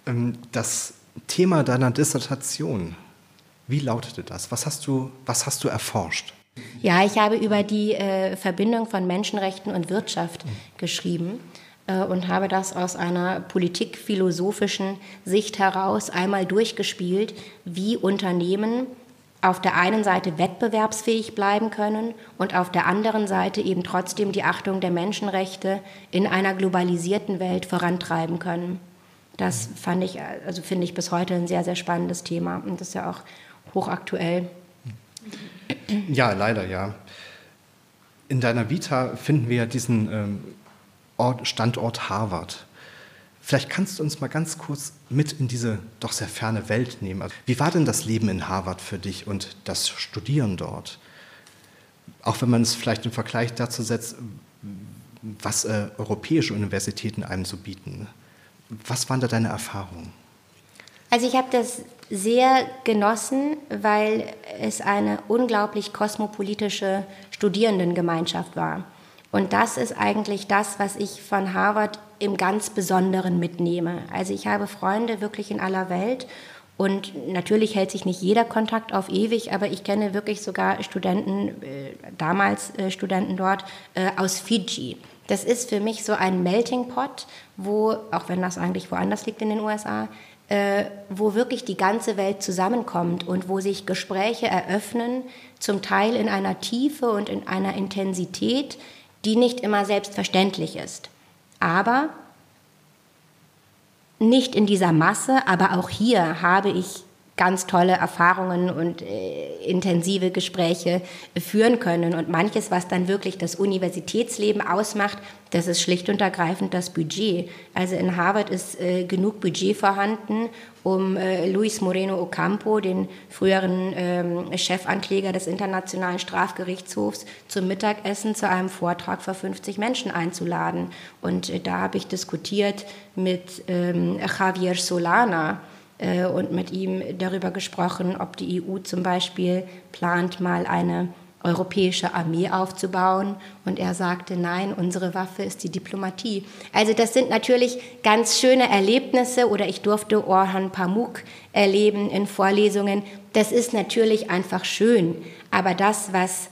Ähm, das Thema deiner Dissertation, wie lautete das? Was hast du, was hast du erforscht? Ja, ich habe über die äh, Verbindung von Menschenrechten und Wirtschaft mhm. geschrieben und habe das aus einer politikphilosophischen Sicht heraus einmal durchgespielt, wie Unternehmen auf der einen Seite wettbewerbsfähig bleiben können und auf der anderen Seite eben trotzdem die Achtung der Menschenrechte in einer globalisierten Welt vorantreiben können. Das fand ich, also finde ich bis heute ein sehr, sehr spannendes Thema und das ist ja auch hochaktuell. Ja, leider ja. In deiner Vita finden wir diesen ähm, Ort, Standort Harvard. Vielleicht kannst du uns mal ganz kurz mit in diese doch sehr ferne Welt nehmen. Also, wie war denn das Leben in Harvard für dich und das Studieren dort? Auch wenn man es vielleicht im Vergleich dazu setzt, was äh, europäische Universitäten einem so bieten. Was waren da deine Erfahrungen? Also ich habe das sehr genossen, weil es eine unglaublich kosmopolitische Studierendengemeinschaft war. Und das ist eigentlich das, was ich von Harvard im ganz Besonderen mitnehme. Also ich habe Freunde wirklich in aller Welt und natürlich hält sich nicht jeder Kontakt auf ewig, aber ich kenne wirklich sogar Studenten, äh, damals äh, Studenten dort, äh, aus Fiji. Das ist für mich so ein Melting Pot, wo, auch wenn das eigentlich woanders liegt in den USA, wo wirklich die ganze Welt zusammenkommt und wo sich Gespräche eröffnen, zum Teil in einer Tiefe und in einer Intensität, die nicht immer selbstverständlich ist. Aber nicht in dieser Masse, aber auch hier habe ich ganz tolle Erfahrungen und äh, intensive Gespräche führen können. Und manches, was dann wirklich das Universitätsleben ausmacht, das ist schlicht und ergreifend das Budget. Also in Harvard ist äh, genug Budget vorhanden, um äh, Luis Moreno Ocampo, den früheren ähm, Chefankläger des Internationalen Strafgerichtshofs, zum Mittagessen zu einem Vortrag für 50 Menschen einzuladen. Und äh, da habe ich diskutiert mit ähm, Javier Solana, äh, und mit ihm darüber gesprochen, ob die EU zum Beispiel plant, mal eine europäische Armee aufzubauen. Und er sagte, nein, unsere Waffe ist die Diplomatie. Also das sind natürlich ganz schöne Erlebnisse oder ich durfte Orhan Pamuk erleben in Vorlesungen. Das ist natürlich einfach schön. Aber das, was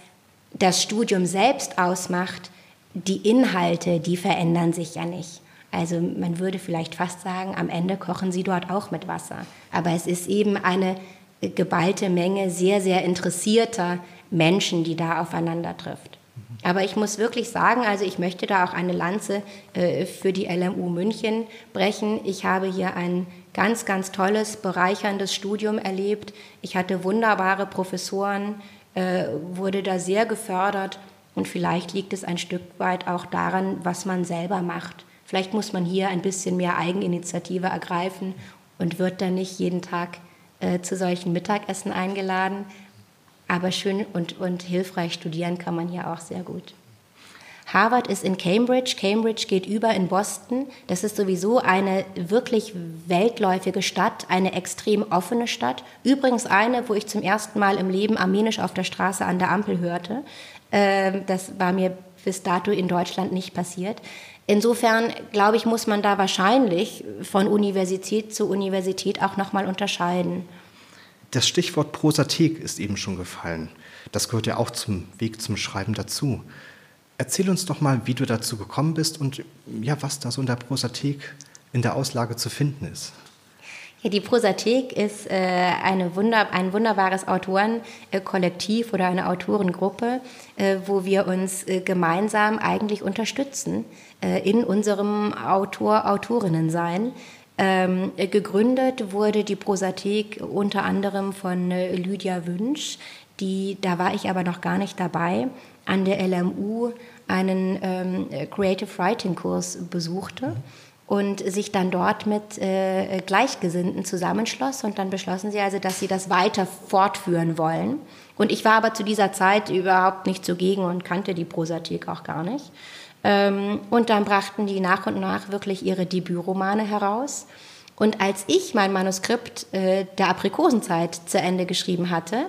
das Studium selbst ausmacht, die Inhalte, die verändern sich ja nicht. Also man würde vielleicht fast sagen, am Ende kochen sie dort auch mit Wasser. Aber es ist eben eine geballte Menge sehr, sehr interessierter Menschen, die da aufeinander trifft. Aber ich muss wirklich sagen, also ich möchte da auch eine Lanze äh, für die LMU München brechen. Ich habe hier ein ganz, ganz tolles, bereicherndes Studium erlebt. Ich hatte wunderbare Professoren, äh, wurde da sehr gefördert und vielleicht liegt es ein Stück weit auch daran, was man selber macht. Vielleicht muss man hier ein bisschen mehr Eigeninitiative ergreifen und wird dann nicht jeden Tag äh, zu solchen Mittagessen eingeladen. Aber schön und, und hilfreich studieren kann man hier auch sehr gut. Harvard ist in Cambridge, Cambridge geht über in Boston. Das ist sowieso eine wirklich weltläufige Stadt, eine extrem offene Stadt. Übrigens eine, wo ich zum ersten Mal im Leben Armenisch auf der Straße an der Ampel hörte. Ähm, das war mir bis dato in Deutschland nicht passiert. Insofern, glaube ich, muss man da wahrscheinlich von Universität zu Universität auch nochmal unterscheiden. Das Stichwort Prosathek ist eben schon gefallen. Das gehört ja auch zum Weg zum Schreiben dazu. Erzähl uns doch mal, wie du dazu gekommen bist und ja, was da so in der Prosathek in der Auslage zu finden ist. Ja, die Prosathek ist äh, eine Wunder, ein wunderbares Autorenkollektiv oder eine Autorengruppe, äh, wo wir uns äh, gemeinsam eigentlich unterstützen äh, in unserem Autor-Autorinnen-Sein. Ähm, gegründet wurde die Prosathek unter anderem von äh, Lydia Wünsch, die, da war ich aber noch gar nicht dabei, an der LMU einen ähm, Creative Writing Kurs besuchte und sich dann dort mit äh, Gleichgesinnten zusammenschloss und dann beschlossen sie also, dass sie das weiter fortführen wollen. Und ich war aber zu dieser Zeit überhaupt nicht zugegen und kannte die Prosathek auch gar nicht. Ähm, und dann brachten die nach und nach wirklich ihre Debütromane heraus. Und als ich mein Manuskript äh, der Aprikosenzeit zu Ende geschrieben hatte,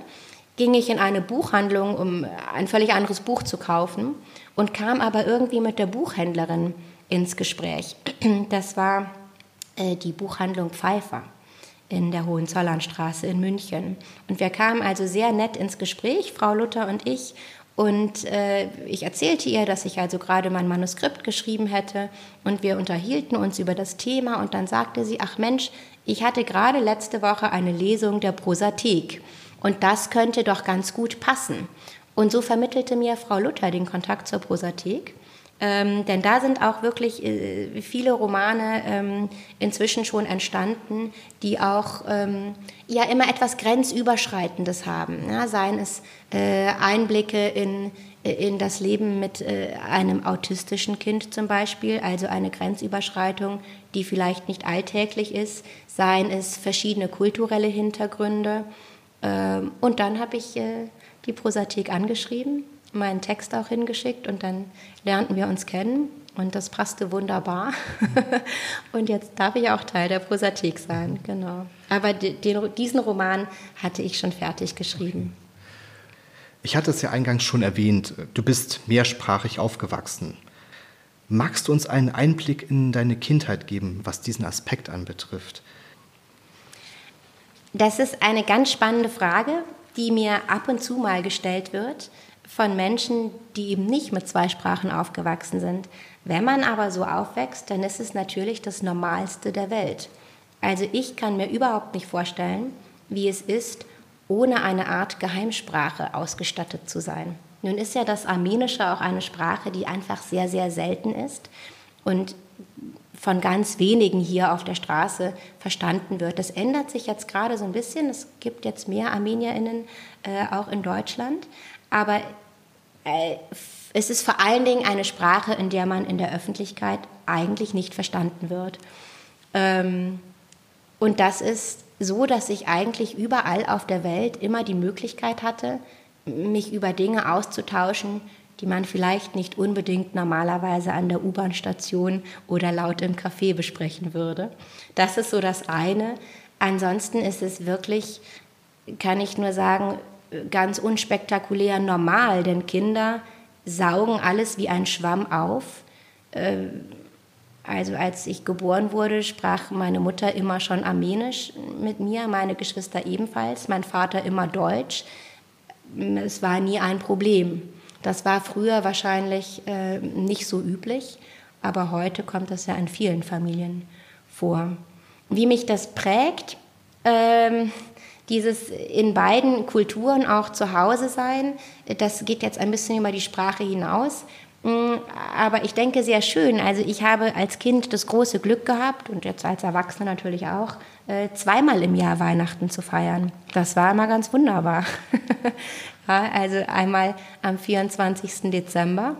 ging ich in eine Buchhandlung, um ein völlig anderes Buch zu kaufen und kam aber irgendwie mit der Buchhändlerin ins Gespräch. <clears throat> Das war äh, die Buchhandlung Pfeiffer in der Hohenzollernstraße in München. Und wir kamen also sehr nett ins Gespräch, Frau Luther und ich. Und äh, ich erzählte ihr, dass ich also gerade mein Manuskript geschrieben hätte. Und wir unterhielten uns über das Thema. Und dann sagte sie, ach Mensch, ich hatte gerade letzte Woche eine Lesung der Prosathek. Und das könnte doch ganz gut passen. Und so vermittelte mir Frau Luther den Kontakt zur Prosathek. Ähm, denn da sind auch wirklich äh, viele Romane ähm, inzwischen schon entstanden, die auch ähm, ja immer etwas Grenzüberschreitendes haben. Ja, seien es äh, Einblicke in, äh, in das Leben mit äh, einem autistischen Kind zum Beispiel, also eine Grenzüberschreitung, die vielleicht nicht alltäglich ist, seien es verschiedene kulturelle Hintergründe. Ähm, und dann habe ich äh, die Prosathek angeschrieben meinen Text auch hingeschickt und dann lernten wir uns kennen und das passte wunderbar. <laughs> und jetzt darf ich auch Teil der Prosathek sein, genau. Aber den, diesen Roman hatte ich schon fertig geschrieben. Ich hatte es ja eingangs schon erwähnt, du bist mehrsprachig aufgewachsen. Magst du uns einen Einblick in deine Kindheit geben, was diesen Aspekt anbetrifft? Das ist eine ganz spannende Frage, die mir ab und zu mal gestellt wird von Menschen, die eben nicht mit zwei Sprachen aufgewachsen sind. Wenn man aber so aufwächst, dann ist es natürlich das Normalste der Welt. Also ich kann mir überhaupt nicht vorstellen, wie es ist, ohne eine Art Geheimsprache ausgestattet zu sein. Nun ist ja das Armenische auch eine Sprache, die einfach sehr, sehr selten ist und von ganz wenigen hier auf der Straße verstanden wird. Das ändert sich jetzt gerade so ein bisschen. Es gibt jetzt mehr ArmenierInnen äh, auch in Deutschland. Aber äh, es ist vor allen Dingen eine Sprache, in der man in der Öffentlichkeit eigentlich nicht verstanden wird. Ähm, und das ist so, dass ich eigentlich überall auf der Welt immer die Möglichkeit hatte, mich über Dinge auszutauschen, die man vielleicht nicht unbedingt normalerweise an der U-Bahn-Station oder laut im Café besprechen würde. Das ist so das eine. Ansonsten ist es wirklich, kann ich nur sagen, ganz unspektakulär normal, denn Kinder saugen alles wie ein Schwamm auf. Äh, also als ich geboren wurde, sprach meine Mutter immer schon Armenisch mit mir, meine Geschwister ebenfalls, mein Vater immer Deutsch es war nie ein Problem. Das war früher wahrscheinlich äh, nicht so üblich, aber heute kommt das ja in vielen Familien vor. Wie mich das prägt, ähm, dieses in beiden Kulturen auch zu Hause sein, das geht jetzt ein bisschen über die Sprache hinaus. Mm, aber ich denke sehr schön. Also ich habe als Kind das große Glück gehabt und jetzt als Erwachsene natürlich auch, äh, zweimal im Jahr Weihnachten zu feiern. Das war immer ganz wunderbar. <laughs> also einmal am 24. Dezember.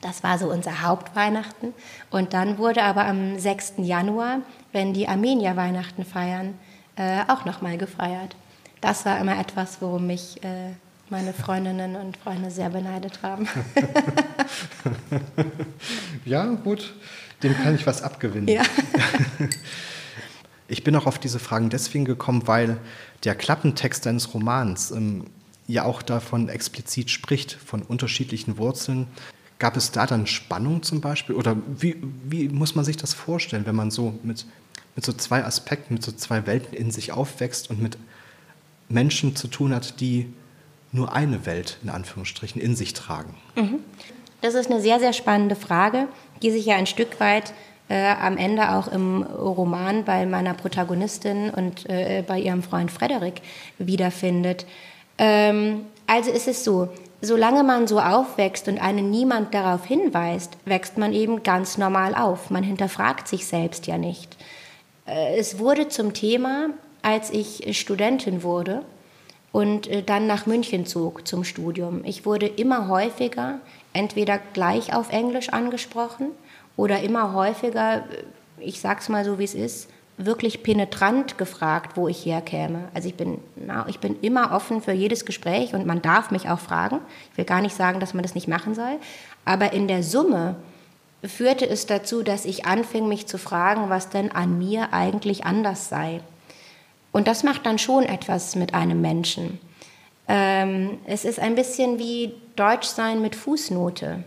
Das war so unser Hauptweihnachten. Und dann wurde aber am 6. Januar, wenn die Armenier Weihnachten feiern, äh, auch nochmal gefeiert. Das war immer etwas, worum mich äh, meine Freundinnen und Freunde sehr beneidet haben. <laughs> ja, gut, dem kann ich was abgewinnen. Ja. <laughs> Ich bin auch auf diese Fragen deswegen gekommen, weil der Klappentext deines Romans ähm, ja auch davon explizit spricht, von unterschiedlichen Wurzeln. Gab es da dann Spannung zum Beispiel? Oder wie, wie muss man sich das vorstellen, wenn man so mit, mit so zwei Aspekten, mit so zwei Welten in sich aufwächst und mit Menschen zu tun hat, die nur eine Welt in Anführungsstrichen in sich tragen? Mhm. Das ist eine sehr, sehr spannende Frage, die sich ja ein Stück weit äh, am Ende auch im Roman bei meiner Protagonistin und äh, bei ihrem Freund Frederik wiederfindet. Ähm, also ist es so, solange man so aufwächst und einen niemand darauf hinweist, wächst man eben ganz normal auf. Man hinterfragt sich selbst ja nicht. Äh, es wurde zum Thema, als ich Studentin wurde und äh, dann nach München zog zum Studium. Ich wurde immer häufiger entweder gleich auf Englisch angesprochen oder immer häufiger, ich sag's mal so wie es ist, wirklich penetrant gefragt, wo ich herkäme. Also ich bin, ich bin immer offen für jedes Gespräch und man darf mich auch fragen. Ich will gar nicht sagen, dass man das nicht machen soll. Aber in der Summe führte es dazu, dass ich anfing, mich zu fragen, was denn an mir eigentlich anders sei. Und das macht dann schon etwas mit einem Menschen. Ähm, es ist ein bisschen wie Deutschsein mit Fußnote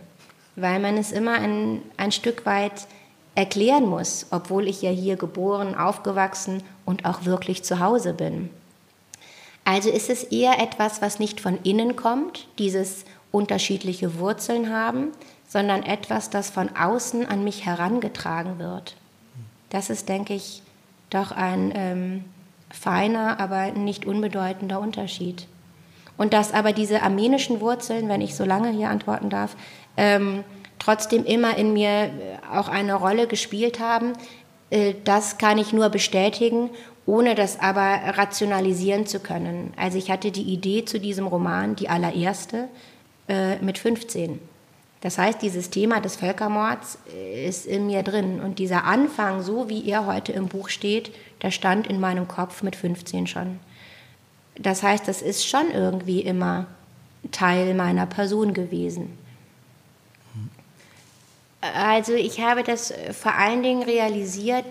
weil man es immer ein, ein Stück weit erklären muss, obwohl ich ja hier geboren, aufgewachsen und auch wirklich zu Hause bin. Also ist es eher etwas, was nicht von innen kommt, dieses unterschiedliche Wurzeln haben, sondern etwas, das von außen an mich herangetragen wird. Das ist, denke ich, doch ein ähm, feiner, aber nicht unbedeutender Unterschied. Und dass aber diese armenischen Wurzeln, wenn ich so lange hier antworten darf, ähm, trotzdem immer in mir äh, auch eine Rolle gespielt haben. Äh, das kann ich nur bestätigen, ohne das aber rationalisieren zu können. Also ich hatte die Idee zu diesem Roman, die allererste, äh, mit 15. Das heißt, dieses Thema des Völkermords ist in mir drin. Und dieser Anfang, so wie er heute im Buch steht, der stand in meinem Kopf mit 15 schon. Das heißt, das ist schon irgendwie immer Teil meiner Person gewesen. Also ich habe das vor allen Dingen realisiert,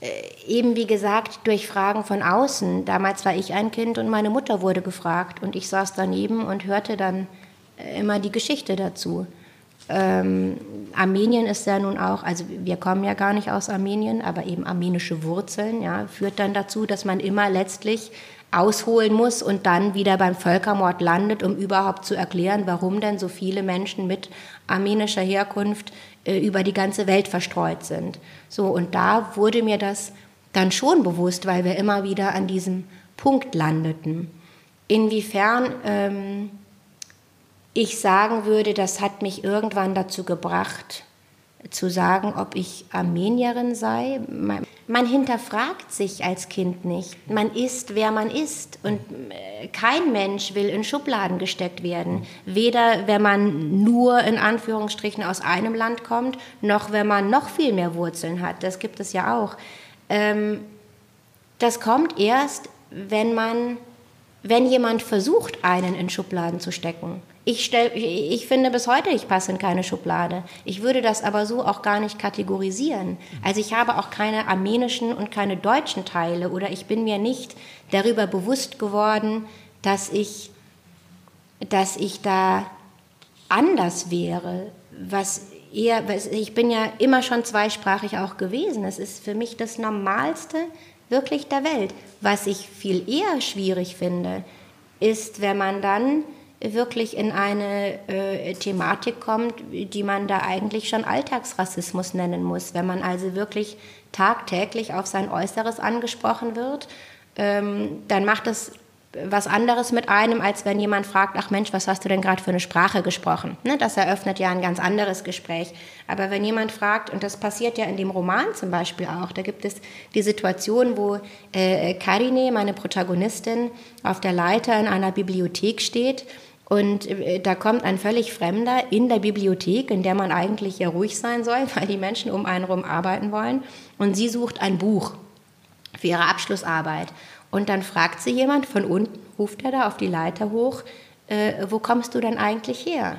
äh, eben wie gesagt, durch Fragen von außen. Damals war ich ein Kind und meine Mutter wurde gefragt und ich saß daneben und hörte dann äh, immer die Geschichte dazu. Ähm, Armenien ist ja nun auch, also wir kommen ja gar nicht aus Armenien, aber eben armenische Wurzeln, ja, führt dann dazu, dass man immer letztlich ausholen muss und dann wieder beim Völkermord landet, um überhaupt zu erklären, warum denn so viele Menschen mit armenischer Herkunft äh, über die ganze Welt verstreut sind. So, und da wurde mir das dann schon bewusst, weil wir immer wieder an diesem Punkt landeten. Inwiefern ähm, ich sagen würde, das hat mich irgendwann dazu gebracht, zu sagen, ob ich Armenierin sei. Man, man, hinterfragt sich als Kind nicht. Man ist, wer man ist. Und äh, kein Mensch will in Schubladen gesteckt werden. Weder wenn man nur in Anführungsstrichen aus einem Land kommt, noch wenn man noch viel mehr Wurzeln hat. Das gibt es ja auch. Ähm, das kommt erst, wenn man, wenn jemand versucht, einen in Schubladen zu stecken. Ich, stell, ich finde bis heute, ich passe in keine Schublade. Ich würde das aber so auch gar nicht kategorisieren. Also ich habe auch keine armenischen und keine deutschen Teile oder ich bin mir nicht darüber bewusst geworden, dass ich, dass ich da anders wäre. Was eher, ich bin ja immer schon zweisprachig auch gewesen. Es ist für mich das Normalste wirklich der Welt. Was ich viel eher schwierig finde, ist, wenn man dann wirklich in eine äh, Thematik kommt, die man da eigentlich schon Alltagsrassismus nennen muss. Wenn man also wirklich tagtäglich auf sein Äußeres angesprochen wird, ähm, dann macht das was anderes mit einem, als wenn jemand fragt, ach Mensch, was hast du denn gerade für eine Sprache gesprochen? Ne, das eröffnet ja ein ganz anderes Gespräch. Aber wenn jemand fragt, und das passiert ja in dem Roman zum Beispiel auch, da gibt es die Situation, wo äh, Karine, meine Protagonistin, auf der Leiter in einer Bibliothek steht und äh, da kommt ein völlig Fremder in der Bibliothek, in der man eigentlich ja ruhig sein soll, <laughs> weil die Menschen um einen herum arbeiten wollen. Und sie sucht ein Buch für ihre Abschlussarbeit. Und dann fragt sie jemand von unten, ruft er da auf die Leiter hoch, äh, wo kommst du denn eigentlich her?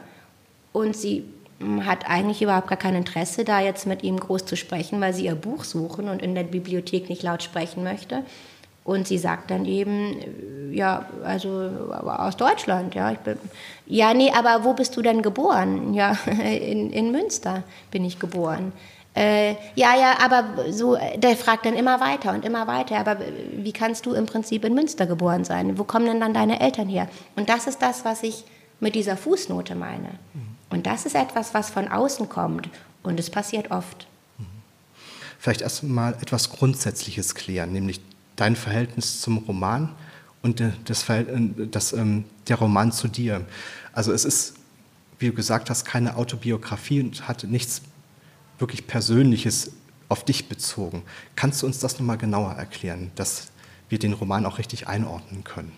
Und sie hm, hat eigentlich überhaupt gar kein Interesse, da jetzt mit ihm groß zu sprechen, weil sie ihr Buch suchen und in der Bibliothek nicht laut sprechen möchte. Und sie sagt dann eben, äh, ja, also aus Deutschland, ja. Ich bin, ja, nee, aber wo bist du denn geboren? Ja, <laughs> in, in Münster bin ich geboren. Äh, ja, ja, aber so, der fragt dann immer weiter und immer weiter. Aber wie kannst du im Prinzip in Münster geboren sein? Wo kommen denn dann deine Eltern her? Und das ist das, was ich mit dieser Fußnote meine. Mhm. Und das ist etwas, was von außen kommt. Und es passiert oft. Mhm. Vielleicht erst mal etwas Grundsätzliches klären, nämlich dein Verhältnis zum Roman und das, das, ähm, der Roman zu dir. Also es ist, wie du gesagt hast, keine Autobiografie und hat nichts wirklich Persönliches auf dich bezogen. Kannst du uns das nochmal genauer erklären, dass wir den Roman auch richtig einordnen können?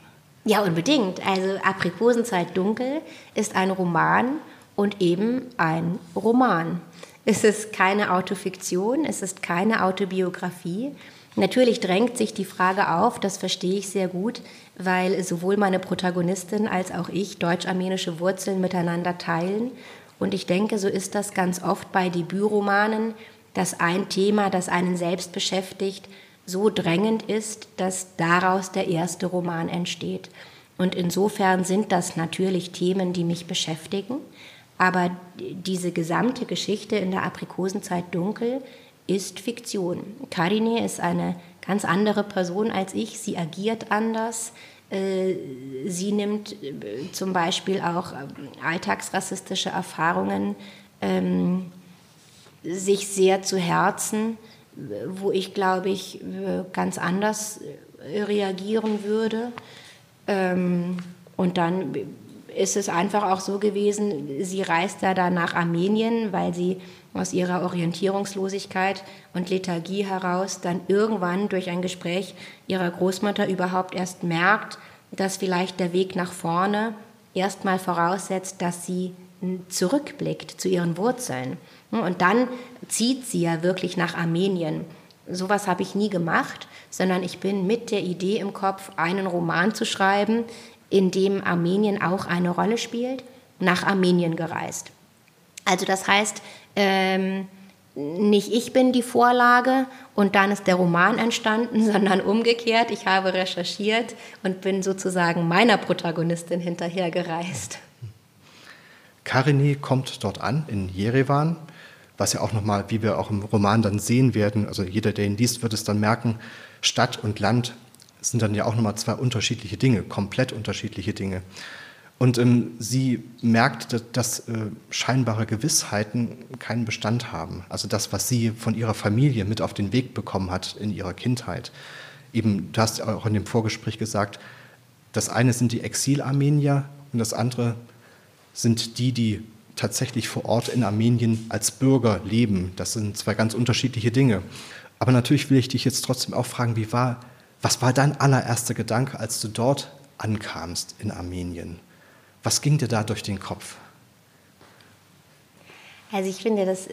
Ja, unbedingt. Also Aprikosenzeit dunkel ist ein Roman und eben ein Roman. Es ist keine Autofiktion, es ist keine Autobiografie, Natürlich drängt sich die Frage auf, das verstehe ich sehr gut, weil sowohl meine Protagonistin als auch ich deutsch-armenische Wurzeln miteinander teilen. Und ich denke, so ist das ganz oft bei Debütromanen, dass ein Thema, das einen selbst beschäftigt, so drängend ist, dass daraus der erste Roman entsteht. Und insofern sind das natürlich Themen, die mich beschäftigen. Aber diese gesamte Geschichte in der Aprikosenzeit dunkel ist Fiktion. Karine ist eine ganz andere Person als ich. Sie agiert anders. Äh, sie nimmt äh, zum Beispiel auch ähm, alltagsrassistische Erfahrungen ähm, sich sehr zu Herzen, wo ich, glaube ich, ganz anders äh, reagieren würde. Ähm, und dann ist es einfach auch so gewesen, sie reist da dann nach Armenien, weil sie aus ihrer Orientierungslosigkeit und Lethargie heraus dann irgendwann durch ein Gespräch ihrer Großmutter überhaupt erst merkt, dass vielleicht der Weg nach vorne erstmal voraussetzt, dass sie zurückblickt zu ihren Wurzeln. Und dann zieht sie ja wirklich nach Armenien. Sowas habe ich nie gemacht, sondern ich bin mit der Idee im Kopf, einen Roman zu schreiben, in dem Armenien auch eine Rolle spielt, nach Armenien gereist. Also das heißt, ähm, nicht ich bin die Vorlage und dann ist der Roman entstanden, <laughs> sondern umgekehrt. Ich habe recherchiert und bin sozusagen meiner Protagonistin hinterhergereist. Karini kommt dort an in Jerewan, was ja auch nochmal, wie wir auch im Roman dann sehen werden, also jeder, der ihn liest, wird es dann merken, Stadt und Land sind dann ja auch nochmal zwei unterschiedliche Dinge, komplett unterschiedliche Dinge. Und ähm, sie merkt, dass, dass äh, scheinbare Gewissheiten keinen Bestand haben. Also das, was sie von ihrer Familie mit auf den Weg bekommen hat in ihrer Kindheit. Eben, du hast auch in dem Vorgespräch gesagt, das eine sind die Exilarmenier und das andere sind die, die tatsächlich vor Ort in Armenien als Bürger leben. Das sind zwei ganz unterschiedliche Dinge. Aber natürlich will ich dich jetzt trotzdem auch fragen, wie war, was war dein allererster Gedanke, als du dort ankamst in Armenien? Was ging dir da durch den Kopf? Also ich finde das äh,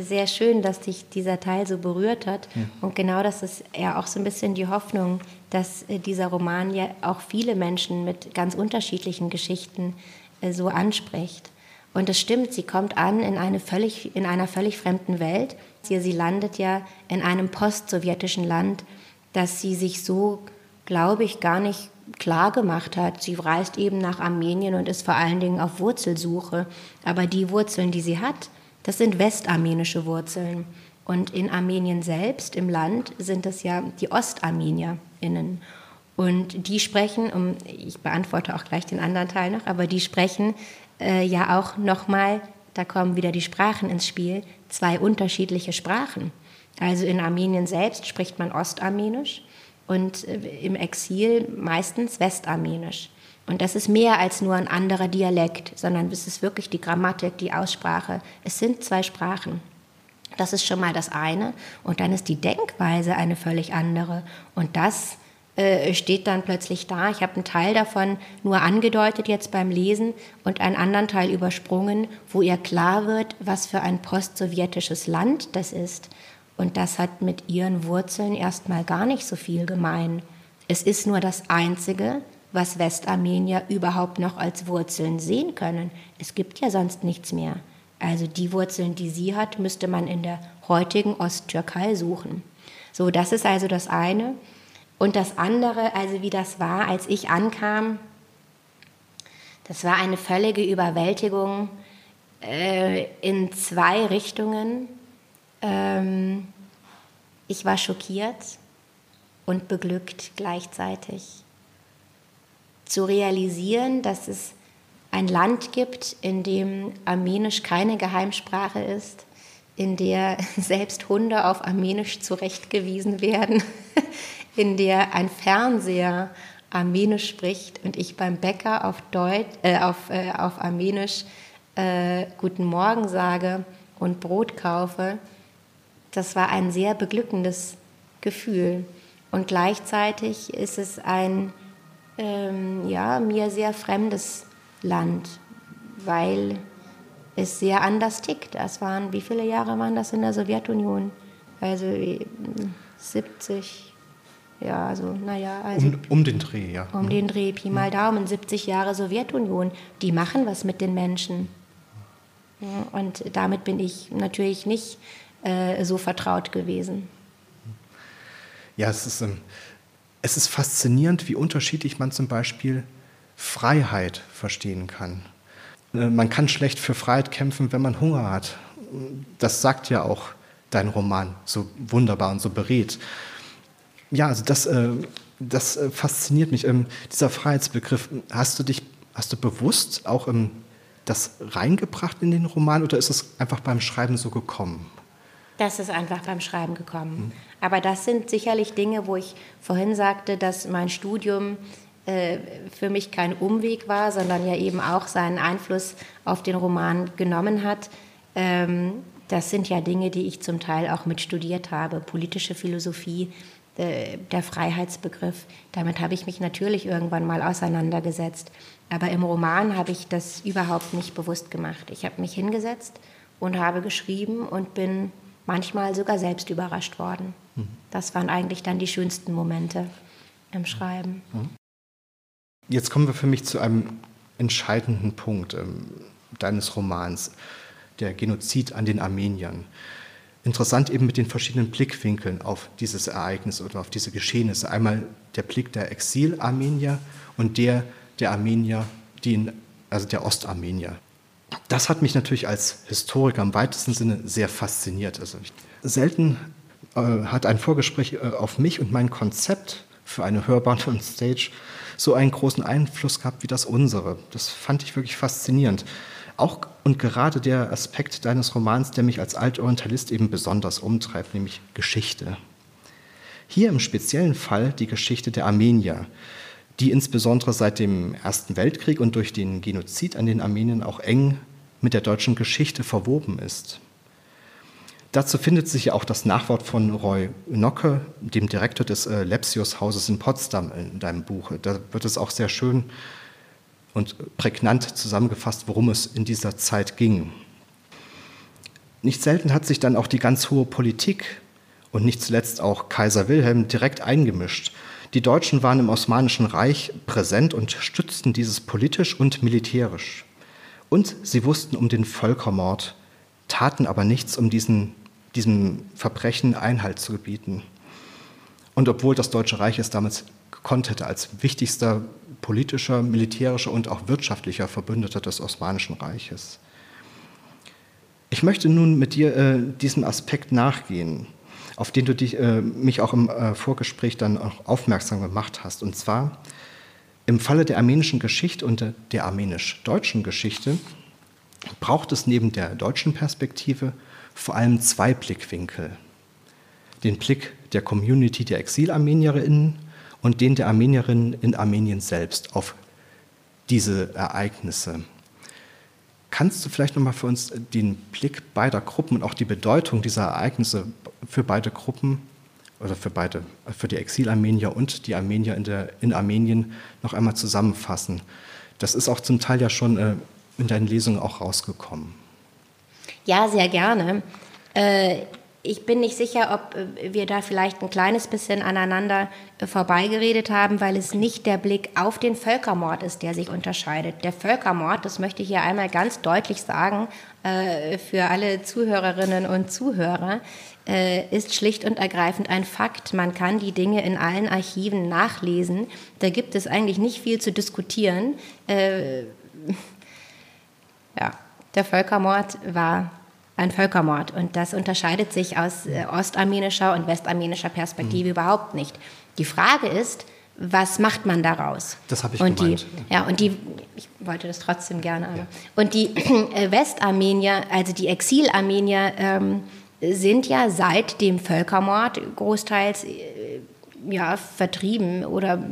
sehr schön, dass dich dieser Teil so berührt hat. Ja. Und genau das ist ja auch so ein bisschen die Hoffnung, dass äh, dieser Roman ja auch viele Menschen mit ganz unterschiedlichen Geschichten äh, so anspricht. Und es stimmt, sie kommt an in, eine völlig, in einer völlig fremden Welt. Sie, sie landet ja in einem postsowjetischen Land, das sie sich so, glaube ich, gar nicht klar gemacht hat. Sie reist eben nach Armenien und ist vor allen Dingen auf Wurzelsuche. Aber die Wurzeln, die sie hat, das sind westarmenische Wurzeln. Und in Armenien selbst, im Land, sind es ja die OstarmenierInnen. Und die sprechen, um, ich beantworte auch gleich den anderen Teil noch, aber die sprechen äh, ja auch nochmal, da kommen wieder die Sprachen ins Spiel, zwei unterschiedliche Sprachen. Also in Armenien selbst spricht man Ostarmenisch und äh, im Exil meistens Westarmenisch. Und das ist mehr als nur ein anderer Dialekt, sondern es ist wirklich die Grammatik, die Aussprache. Es sind zwei Sprachen. Das ist schon mal das eine. Und dann ist die Denkweise eine völlig andere. Und das äh, steht dann plötzlich da. Ich habe einen Teil davon nur angedeutet jetzt beim Lesen und einen anderen Teil übersprungen, wo ihr klar wird, was für ein postsowjetisches Land das ist. Und das hat mit ihren Wurzeln erstmal gar nicht so viel gemein. Es ist nur das Einzige, was Westarmenier überhaupt noch als Wurzeln sehen können. Es gibt ja sonst nichts mehr. Also die Wurzeln, die sie hat, müsste man in der heutigen Osttürkei suchen. So, das ist also das eine. Und das andere, also wie das war, als ich ankam, das war eine völlige Überwältigung äh, in zwei Richtungen. Ähm, ich war schockiert und beglückt gleichzeitig. Zu realisieren, dass es ein Land gibt, in dem Armenisch keine Geheimsprache ist, in der <laughs> selbst Hunde auf Armenisch zurechtgewiesen werden, <laughs> in der ein Fernseher Armenisch spricht und ich beim Bäcker auf, Deutsch, äh, auf, äh, auf Armenisch äh, Guten Morgen sage und Brot kaufe das war ein sehr beglückendes Gefühl. Und gleichzeitig ist es ein ähm, ja, mir sehr fremdes Land, weil es sehr anders tickt. Das waren, wie viele Jahre waren das in der Sowjetunion? Also 70, ja, also naja. Also um, um den Dreh, ja. Um den Dreh, Pi mal Daumen, 70 Jahre Sowjetunion. Die machen was mit den Menschen. Und damit bin ich natürlich nicht äh, so vertraut gewesen. Ja, es ist, ähm, es ist faszinierend, wie unterschiedlich man zum Beispiel Freiheit verstehen kann. Äh, man kann schlecht für Freiheit kämpfen, wenn man Hunger hat. Das sagt ja auch dein Roman so wunderbar und so berät. Ja, also das, äh, das fasziniert mich. Ähm, dieser Freiheitsbegriff, hast du dich, hast du bewusst auch ähm, das reingebracht in den Roman oder ist es einfach beim Schreiben so gekommen? Das ist einfach beim Schreiben gekommen. Mhm. Aber das sind sicherlich Dinge, wo ich vorhin sagte, dass mein Studium äh, für mich kein Umweg war, sondern ja eben auch seinen Einfluss auf den Roman genommen hat. Ähm, das sind ja Dinge, die ich zum Teil auch mit studiert habe. Politische Philosophie, äh, der Freiheitsbegriff. Damit habe ich mich natürlich irgendwann mal auseinandergesetzt. Aber im Roman habe ich das überhaupt nicht bewusst gemacht. Ich habe mich hingesetzt und habe geschrieben und bin manchmal sogar selbst überrascht worden. Mhm. Das waren eigentlich dann die schönsten Momente im Schreiben. Mhm. Jetzt kommen wir für mich zu einem entscheidenden Punkt ähm, deines Romans, der Genozid an den Armeniern. Interessant eben mit den verschiedenen Blickwinkeln auf dieses Ereignis oder auf diese Geschehnisse. Einmal der Blick der Exil-Armenier und der der Armenier, die in, also der Ostarmenier. Das hat mich natürlich als Historiker im weitesten Sinne sehr fasziniert. Also selten äh, hat ein Vorgespräch äh, auf mich und mein Konzept für eine Hörbahn und Stage so einen großen Einfluss gehabt wie das unsere. Das fand ich wirklich faszinierend. Auch und gerade der Aspekt deines Romans, der mich als Altorientalist eben besonders umtreibt, nämlich Geschichte. Hier im speziellen Fall die Geschichte der Armenier, die insbesondere seit dem Ersten Weltkrieg und durch den Genozid an den Armeniern auch eng mit der deutschen Geschichte verwoben ist. Dazu findet sich ja auch das Nachwort von Roy Nocke, dem Direktor des äh, Lepsius-Hauses in Potsdam, in deinem Buch. Da wird es auch sehr schön und prägnant zusammengefasst, worum es in dieser Zeit ging. Nicht selten hat sich dann auch die ganz hohe Politik und nicht zuletzt auch Kaiser Wilhelm direkt eingemischt. Die Deutschen waren im Osmanischen Reich präsent und stützten dieses politisch und militärisch. Und sie wussten um den Völkermord, taten aber nichts, um diesen diesem Verbrechen Einhalt zu gebieten. Und obwohl das Deutsche Reich es damals gekonnt hätte, als wichtigster politischer, militärischer und auch wirtschaftlicher Verbündeter des Osmanischen Reiches. Ich möchte nun mit dir äh, diesem Aspekt nachgehen, auf den du dich, äh, mich auch im äh, Vorgespräch dann auch aufmerksam gemacht hast. Und zwar im Falle der armenischen Geschichte und der, der armenisch-deutschen Geschichte braucht es neben der deutschen Perspektive vor allem zwei Blickwinkel. Den Blick der Community der Exilarmenierinnen und den der Armenierinnen in Armenien selbst auf diese Ereignisse. Kannst du vielleicht nochmal für uns den Blick beider Gruppen und auch die Bedeutung dieser Ereignisse für beide Gruppen oder für beide, für die Exilarmenier und die Armenier in, der, in Armenien noch einmal zusammenfassen? Das ist auch zum Teil ja schon äh, in deinen Lesungen auch rausgekommen. Ja, sehr gerne. Äh, ich bin nicht sicher, ob äh, wir da vielleicht ein kleines bisschen aneinander äh, vorbeigeredet haben, weil es nicht der Blick auf den Völkermord ist, der sich unterscheidet. Der Völkermord, das möchte ich hier einmal ganz deutlich sagen, für alle Zuhörerinnen und Zuhörer, ist schlicht und ergreifend ein Fakt. Man kann die Dinge in allen Archiven nachlesen. Da gibt es eigentlich nicht viel zu diskutieren. <laughs> Ja, der Völkermord war ein Völkermord und das unterscheidet sich aus äh, ostarmenischer und westarmenischer Perspektive mhm. überhaupt nicht. Die Frage ist, was macht man daraus? Das habe ich und gemeint. Die, ja, und die, ich wollte das trotzdem gerne. Ja. Und die äh, Westarmenier, also die Exilarmenier, ähm, sind ja seit dem Völkermord großteils äh, ja, vertrieben oder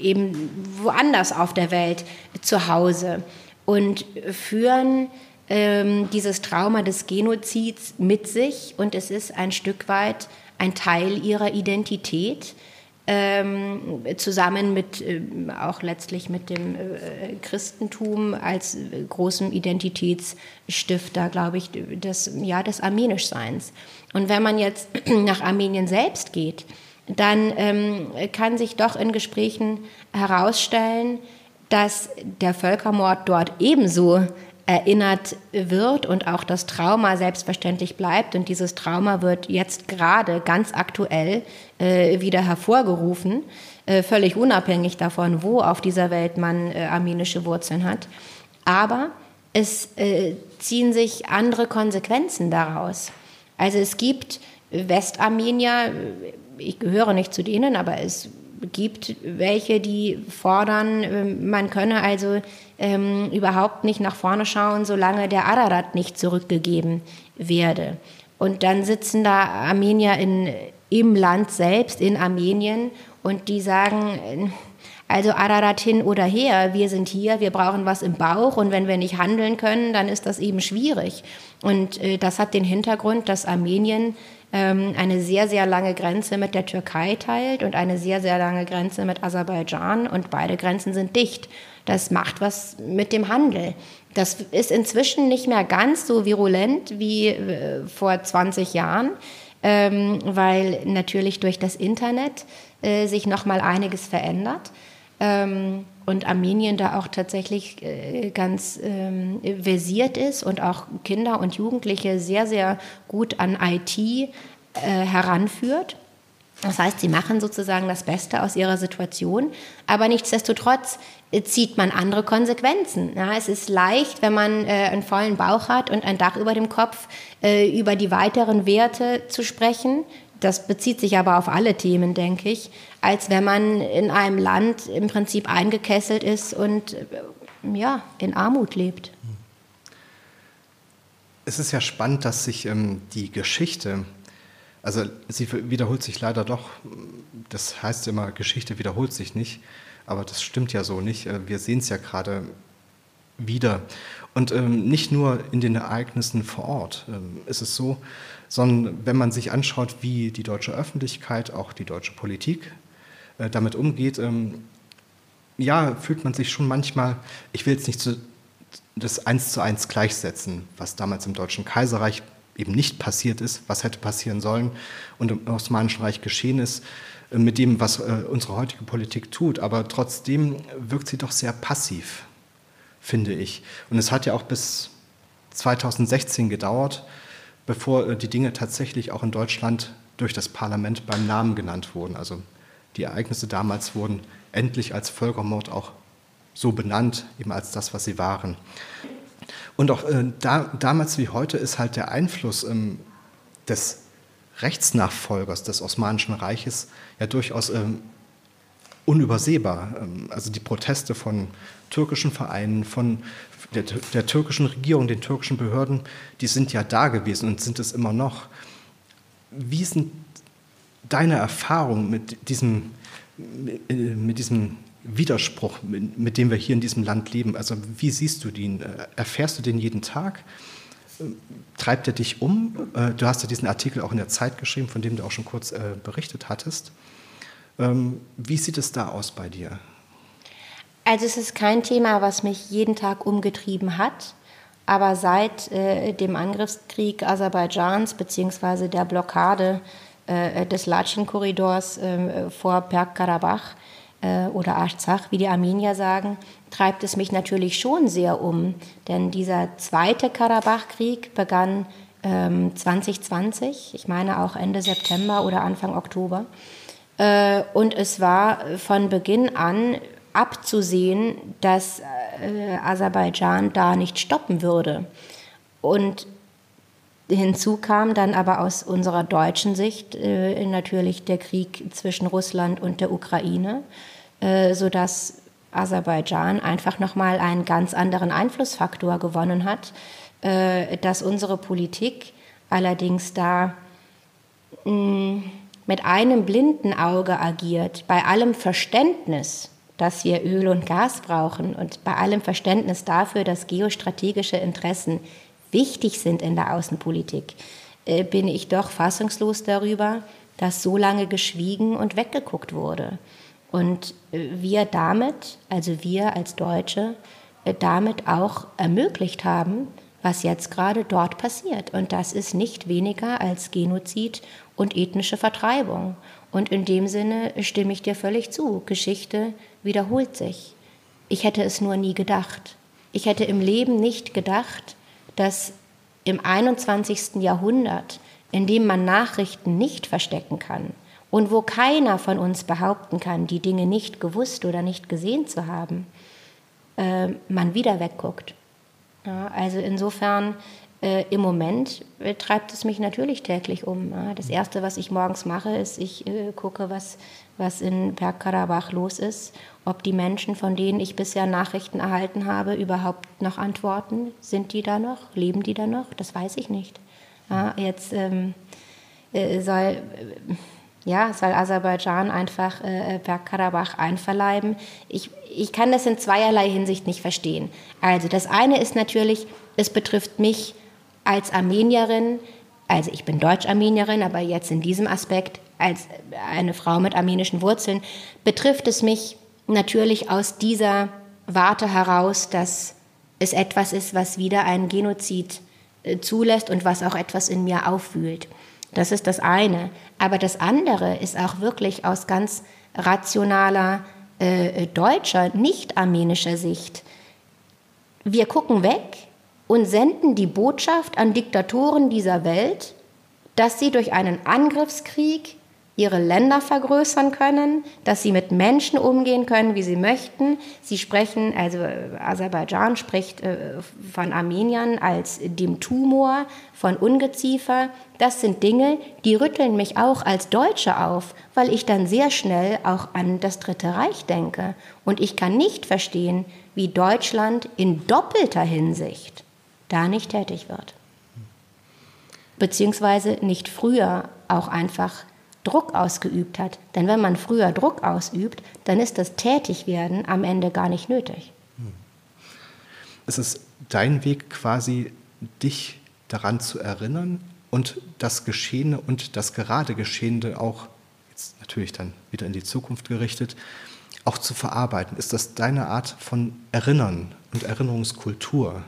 eben woanders auf der Welt zu Hause und führen ähm, dieses Trauma des Genozids mit sich und es ist ein Stück weit ein Teil ihrer Identität. Ähm, zusammen mit äh, auch letztlich mit dem äh, Christentum als äh, großem Identitätsstifter, glaube ich, des, ja, des Armenischseins. Und wenn man jetzt <clears throat> nach Armenien selbst geht, dann ähm, kann sich doch in Gesprächen herausstellen, dass der Völkermord dort ebenso erinnert wird und auch das Trauma selbstverständlich bleibt. Und dieses Trauma wird jetzt gerade ganz aktuell äh, wieder hervorgerufen, äh, völlig unabhängig davon, wo auf dieser Welt man äh, armenische Wurzeln hat. Aber es äh, ziehen sich andere Konsequenzen daraus. Also es gibt Westarmenier, ich gehöre nicht zu denen, aber es gibt welche, die fordern, ähm, man könne also ähm, überhaupt nicht nach vorne schauen, solange der Ararat nicht zurückgegeben werde. Und dann sitzen da Armenier in, im Land selbst, in Armenien, und die sagen, äh, also Ararat hin oder her, wir sind hier, wir brauchen was im Bauch und wenn wir nicht handeln können, dann ist das eben schwierig. Und äh, das hat den Hintergrund, dass Armenien eine sehr, sehr lange Grenze mit der Türkei teilt und eine sehr, sehr lange Grenze mit Aserbaidschan und beide Grenzen sind dicht. Das macht was mit dem Handel. Das ist inzwischen nicht mehr ganz so virulent wie äh, vor 20 Jahren, ähm, weil natürlich durch das Internet äh, sich noch mal einiges verändert. Ähm, und Armenien da auch tatsächlich äh, ganz ähm, versiert ist und auch Kinder und Jugendliche sehr, sehr gut an IT äh, heranführt. Das heißt, sie machen sozusagen das Beste aus ihrer Situation, aber nichtsdestotrotz äh, zieht man andere Konsequenzen. Ja, es ist leicht, wenn man äh, einen vollen Bauch hat und ein Dach über dem Kopf, äh, über die weiteren Werte zu sprechen. Das bezieht sich aber auf alle Themen, denke ich, als wenn man in einem Land im Prinzip eingekesselt ist und äh, ja, in Armut lebt. Es ist ja spannend, dass sich ähm, die Geschichte also sie wiederholt sich leider doch. Das heißt immer, Geschichte wiederholt sich nicht. Aber das stimmt ja so nicht. Äh, wir sehen es ja gerade wieder. Und ähm, nicht nur in den Ereignissen vor Ort ähm, ist es so, sondern wenn man sich anschaut, wie die deutsche Öffentlichkeit, auch die deutsche Politik äh, damit umgeht, ähm, ja, fühlt man sich schon manchmal, ich will jetzt nicht zu, das eins zu eins gleichsetzen, was damals im Deutschen Kaiserreich eben nicht passiert ist, was hätte passieren sollen und im Osmanischen Reich geschehen ist, äh, mit dem, was äh, unsere heutige Politik tut. Aber trotzdem wirkt sie doch sehr passiv, finde ich. Und es hat ja auch bis 2016 gedauert, bevor äh, die Dinge tatsächlich auch in Deutschland durch das Parlament beim Namen genannt wurden. Also die Ereignisse damals wurden endlich als Völkermord auch so benannt, eben als das, was sie waren. Und auch äh, da, damals wie heute ist halt der Einfluss ähm, des Rechtsnachfolgers des Osmanischen Reiches ja durchaus ähm, unübersehbar. Ähm, also die Proteste von türkischen Vereinen, von der, der, türkischen Regierung, den türkischen Behörden, die sind ja da gewesen und sind es immer noch. Wie sind deine Erfahrungen mit diesem, mit, äh, mit diesem Widerspruch, mit, dem wir hier in diesem Land leben. Also wie siehst du den? Äh, erfährst du den jeden Tag? Äh, treibt er dich um? Äh, du hast ja diesen Artikel auch in der Zeit geschrieben, von dem du auch schon kurz berichtet hattest. Ähm, wie sieht es da aus bei dir? Also es ist kein Thema, was mich jeden Tag umgetrieben hat. Aber seit äh, dem Angriffskrieg Aserbaidschans bzw. der Blockade äh, des Latschin-Korridors äh, vor Bergkarabach äh, oder Artsach, wie die Armenier sagen, treibt es mich natürlich schon sehr um. Denn dieser zweite Karabachkrieg begann ähm, 2020, ich meine auch Ende September oder Anfang Oktober. Äh, und es war von Beginn an abzusehen, dass äh, Aserbaidschan da nicht stoppen würde. Und Hinzu kam dann aber aus unserer deutschen Sicht äh, natürlich der Krieg zwischen Russland und der Ukraine, äh, sodass Aserbaidschan einfach nochmal einen ganz anderen Einflussfaktor gewonnen hat, äh, dass unsere Politik allerdings da mh, mm, mit einem blinden Auge agiert, bei allem Verständnis, dass wir Öl und Gas brauchen und bei allem Verständnis dafür, dass geostrategische Interessen wichtig sind in der Außenpolitik, äh, bin ich doch fassungslos darüber, dass so lange geschwiegen und weggeguckt wurde. Und äh, wir damit, also wir als Deutsche, äh, damit auch ermöglicht haben, was jetzt gerade dort passiert. Und das ist nicht weniger als Genozid und ethnische Vertreibung. Und in dem Sinne stimme ich dir völlig zu. Geschichte wiederholt sich. Ich hätte es nur nie gedacht. Ich hätte im Leben nicht gedacht, dass im 21. Jahrhundert, in dem man Nachrichten nicht verstecken kann und wo keiner von uns behaupten kann, die Dinge nicht gewusst oder nicht gesehen zu haben, äh, man wieder wegguckt. Ja, also insofern äh, im Moment äh, treibt es mich natürlich täglich um. Ja. Das Erste, was ich morgens mache, ist, ich äh, gucke, was, was in Bergkarabach los ist, ob die Menschen, von denen ich bisher Nachrichten erhalten habe, überhaupt noch antworten. Sind die da noch? Leben die da noch? Das weiß ich nicht. Ja, jetzt ähm, äh, soll, äh, ja, soll Aserbaidschan einfach äh, Bergkarabach einverleiben. Ich, ich kann das in zweierlei Hinsicht nicht verstehen. Also das eine ist natürlich, es betrifft mich als Armenierin, also ich bin Deutsch-Armenierin, aber jetzt in diesem Aspekt als eine Frau mit armenischen Wurzeln, betrifft es mich natürlich aus dieser Warte heraus, dass es etwas ist, was wieder einen Genozid äh, zulässt und was auch etwas in mir aufwühlt. Das ist das eine. Aber das andere ist auch wirklich aus ganz rationaler äh, deutscher, nicht armenischer Sicht. Wir gucken weg und senden die Botschaft an Diktatoren dieser Welt, dass sie durch einen Angriffskrieg ihre Länder vergrößern können, dass sie mit Menschen umgehen können, wie sie möchten. Sie sprechen, also Aserbaidschan spricht äh, von Armeniern als dem Tumor, von Ungeziefer. Das sind Dinge, die rütteln mich auch als Deutsche auf, weil ich dann sehr schnell auch an das Dritte Reich denke. Und ich kann nicht verstehen, wie Deutschland in doppelter Hinsicht da nicht tätig wird. Beziehungsweise nicht früher auch einfach Druck ausgeübt hat. Denn wenn man früher Druck ausübt, dann ist das Tätigwerden am Ende gar nicht nötig. Es ist dein Weg quasi, dich daran zu erinnern und das Geschehene und das gerade Geschehene auch, jetzt natürlich dann wieder in die Zukunft gerichtet, auch zu verarbeiten. Ist das deine Art von Erinnern und Erinnerungskultur,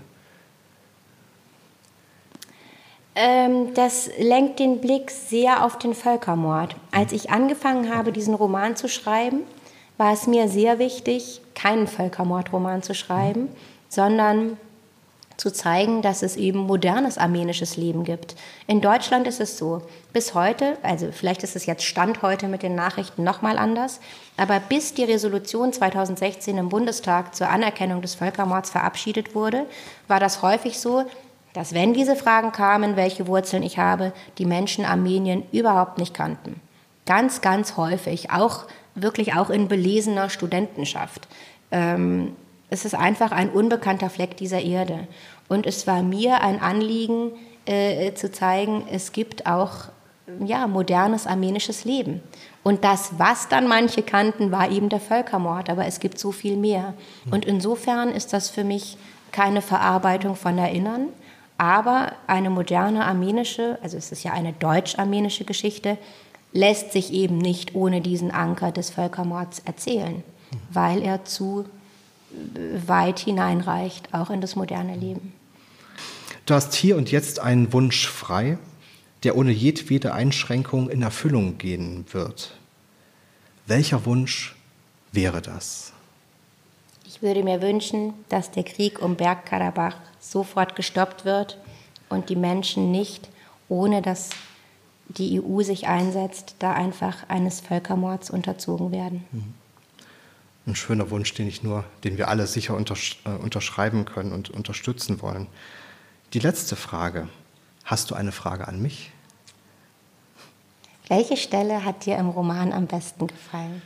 Ähm, das lenkt den Blick sehr auf den Völkermord. Als ich angefangen habe, diesen Roman zu schreiben, war es mir sehr wichtig, keinen Völkermordroman zu schreiben, sondern zu zeigen, dass es eben modernes armenisches Leben gibt. In Deutschland ist es so, bis heute, also vielleicht ist es jetzt Stand heute mit den Nachrichten nochmal anders, aber bis die Resolution 2016 im Bundestag zur Anerkennung des Völkermords verabschiedet wurde, war das häufig so, dass wenn diese Fragen kamen, welche Wurzeln ich habe, die Menschen Armenien überhaupt nicht kannten. Ganz, ganz häufig, auch wirklich auch in belesener Studentenschaft. Ähm, es ist einfach ein unbekannter Fleck dieser Erde. Und es war mir ein Anliegen äh, zu zeigen, es gibt auch ja, modernes armenisches Leben. Und das, was dann manche kannten, war eben der Völkermord, aber es gibt so viel mehr. Und insofern ist das für mich keine Verarbeitung von Erinnern, aber eine moderne armenische, also es ist ja eine deutsch-armenische Geschichte, lässt sich eben nicht ohne diesen Anker des Völkermords erzählen, weil er zu weit hineinreicht, auch in das moderne Leben. Du hast hier und jetzt einen Wunsch frei, der ohne jedwede Einschränkung in Erfüllung gehen wird. Welcher Wunsch wäre das? Ich würde mir wünschen, dass der Krieg um Bergkarabach sofort gestoppt wird und die Menschen nicht, ohne dass die EU sich einsetzt, da einfach eines Völkermords unterzogen werden. Mhm. Ein schöner Wunsch, den ich nur, den wir alle sicher untersch äh, unterschreiben können und unterstützen wollen. Die letzte Frage. Hast du eine Frage an mich? Welche Stelle hat dir im Roman am besten gefallen?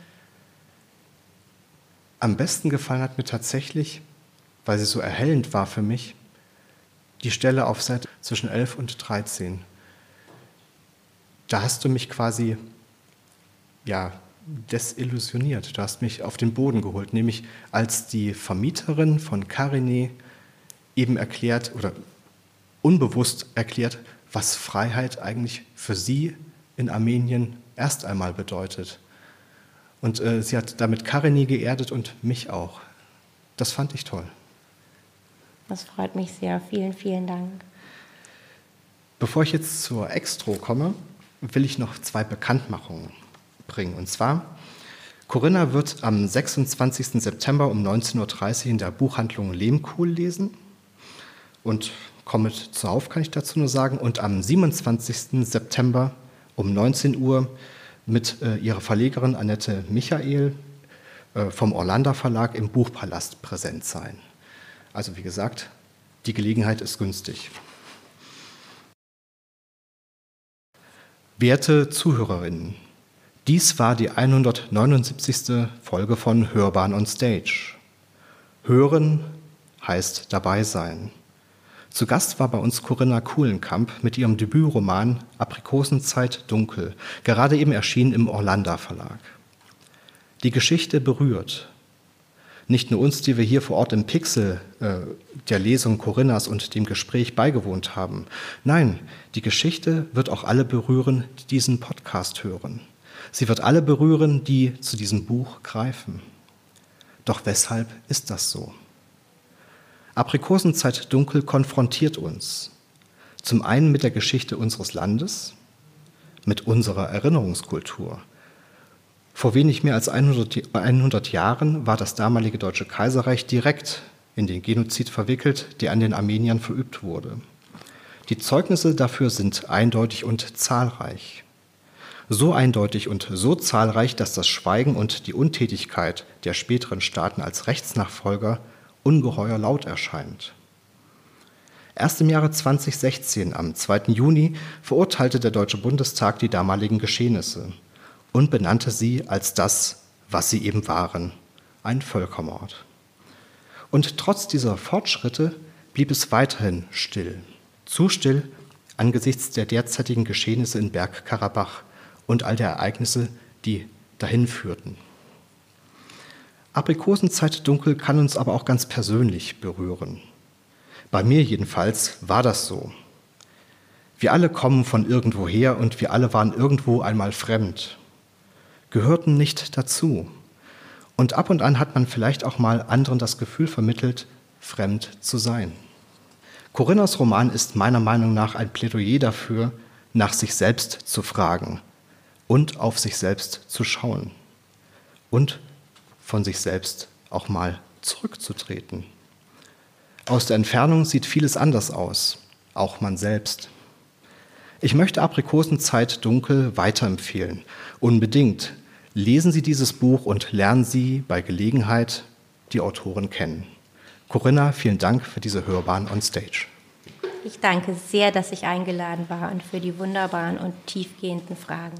Am besten gefallen hat mir tatsächlich, weil sie so erhellend war für mich, die Stelle auf Seite zwischen 11 und 13. Da hast du mich quasi ja, desillusioniert. Du hast mich auf den Boden geholt, nämlich als die Vermieterin von Karine eben erklärt oder unbewusst erklärt, was Freiheit eigentlich für sie in Armenien erst einmal bedeutet. Und äh, sie hat damit Karine geerdet und mich auch. Das fand ich toll. Das freut mich sehr. Vielen, vielen Dank. Bevor ich jetzt zur Extro komme, will ich noch zwei Bekanntmachungen bringen. Und zwar, Corinna wird am 26. September um 19.30 Uhr in der Buchhandlung Lehmkuhl lesen. Und kommet zuhauf, kann ich dazu nur sagen. Und am 27. September um 19 Uhr mit äh, ihrer Verlegerin Annette Michael äh, vom Orlando Verlag im Buchpalast präsent sein. Also wie gesagt, die Gelegenheit ist günstig. Werte Zuhörerinnen, dies war die 179. Folge von Hörbahn on Stage. Hören heißt dabei sein. Zu Gast war bei uns Corinna Kuhlenkamp mit ihrem Debütroman Aprikosenzeit dunkel, gerade eben erschienen im Orlando Verlag. Die Geschichte berührt, nicht nur uns, die wir hier vor Ort im Pixel äh, der Lesung Corinnas und dem Gespräch beigewohnt haben. Nein, die Geschichte wird auch alle berühren, die diesen Podcast hören. Sie wird alle berühren, die zu diesem Buch greifen. Doch weshalb ist das so? Aprikosenzeit Dunkel konfrontiert uns. Zum einen mit der Geschichte unseres Landes, mit unserer Erinnerungskultur Vor wenig mehr als 100, 100 Jahren war das damalige Deutsche Kaiserreich direkt in den Genozid verwickelt, der an den Armeniern verübt wurde. Die Zeugnisse dafür sind eindeutig und zahlreich. So eindeutig und so zahlreich, dass das Schweigen und die Untätigkeit der späteren Staaten als Rechtsnachfolger ungeheuer laut erscheint. Erst im Jahre 2016, am 2. Juni, verurteilte der Deutsche Bundestag die damaligen Geschehnisse und benannte sie als das, was sie eben waren, ein Völkermord. Und trotz dieser Fortschritte blieb es weiterhin still. Zu still angesichts der derzeitigen Geschehnisse in Bergkarabach und all der Ereignisse, die dahin führten. Aprikosenzeit dunkel kann uns aber auch ganz persönlich berühren. Bei mir jedenfalls war das so. Wir alle kommen von irgendwoher und wir alle waren irgendwo einmal fremd, gehörten nicht dazu. Und ab und an hat man vielleicht auch mal anderen das Gefühl vermittelt, fremd zu sein. Corinnas Roman ist meiner Meinung nach ein Plädoyer dafür, nach sich selbst zu fragen und auf sich selbst zu schauen und von sich selbst auch mal zurückzutreten. Aus der Entfernung sieht vieles anders aus, auch man selbst. Ich möchte Aprikosenzeit dunkel weiterempfehlen. Unbedingt. Lesen Sie dieses Buch und lernen Sie bei Gelegenheit die Autorin kennen. Corinna, vielen Dank für diese Hörbahn on Stage. Ich danke sehr, dass ich eingeladen war und für die wunderbaren und tiefgehenden Fragen.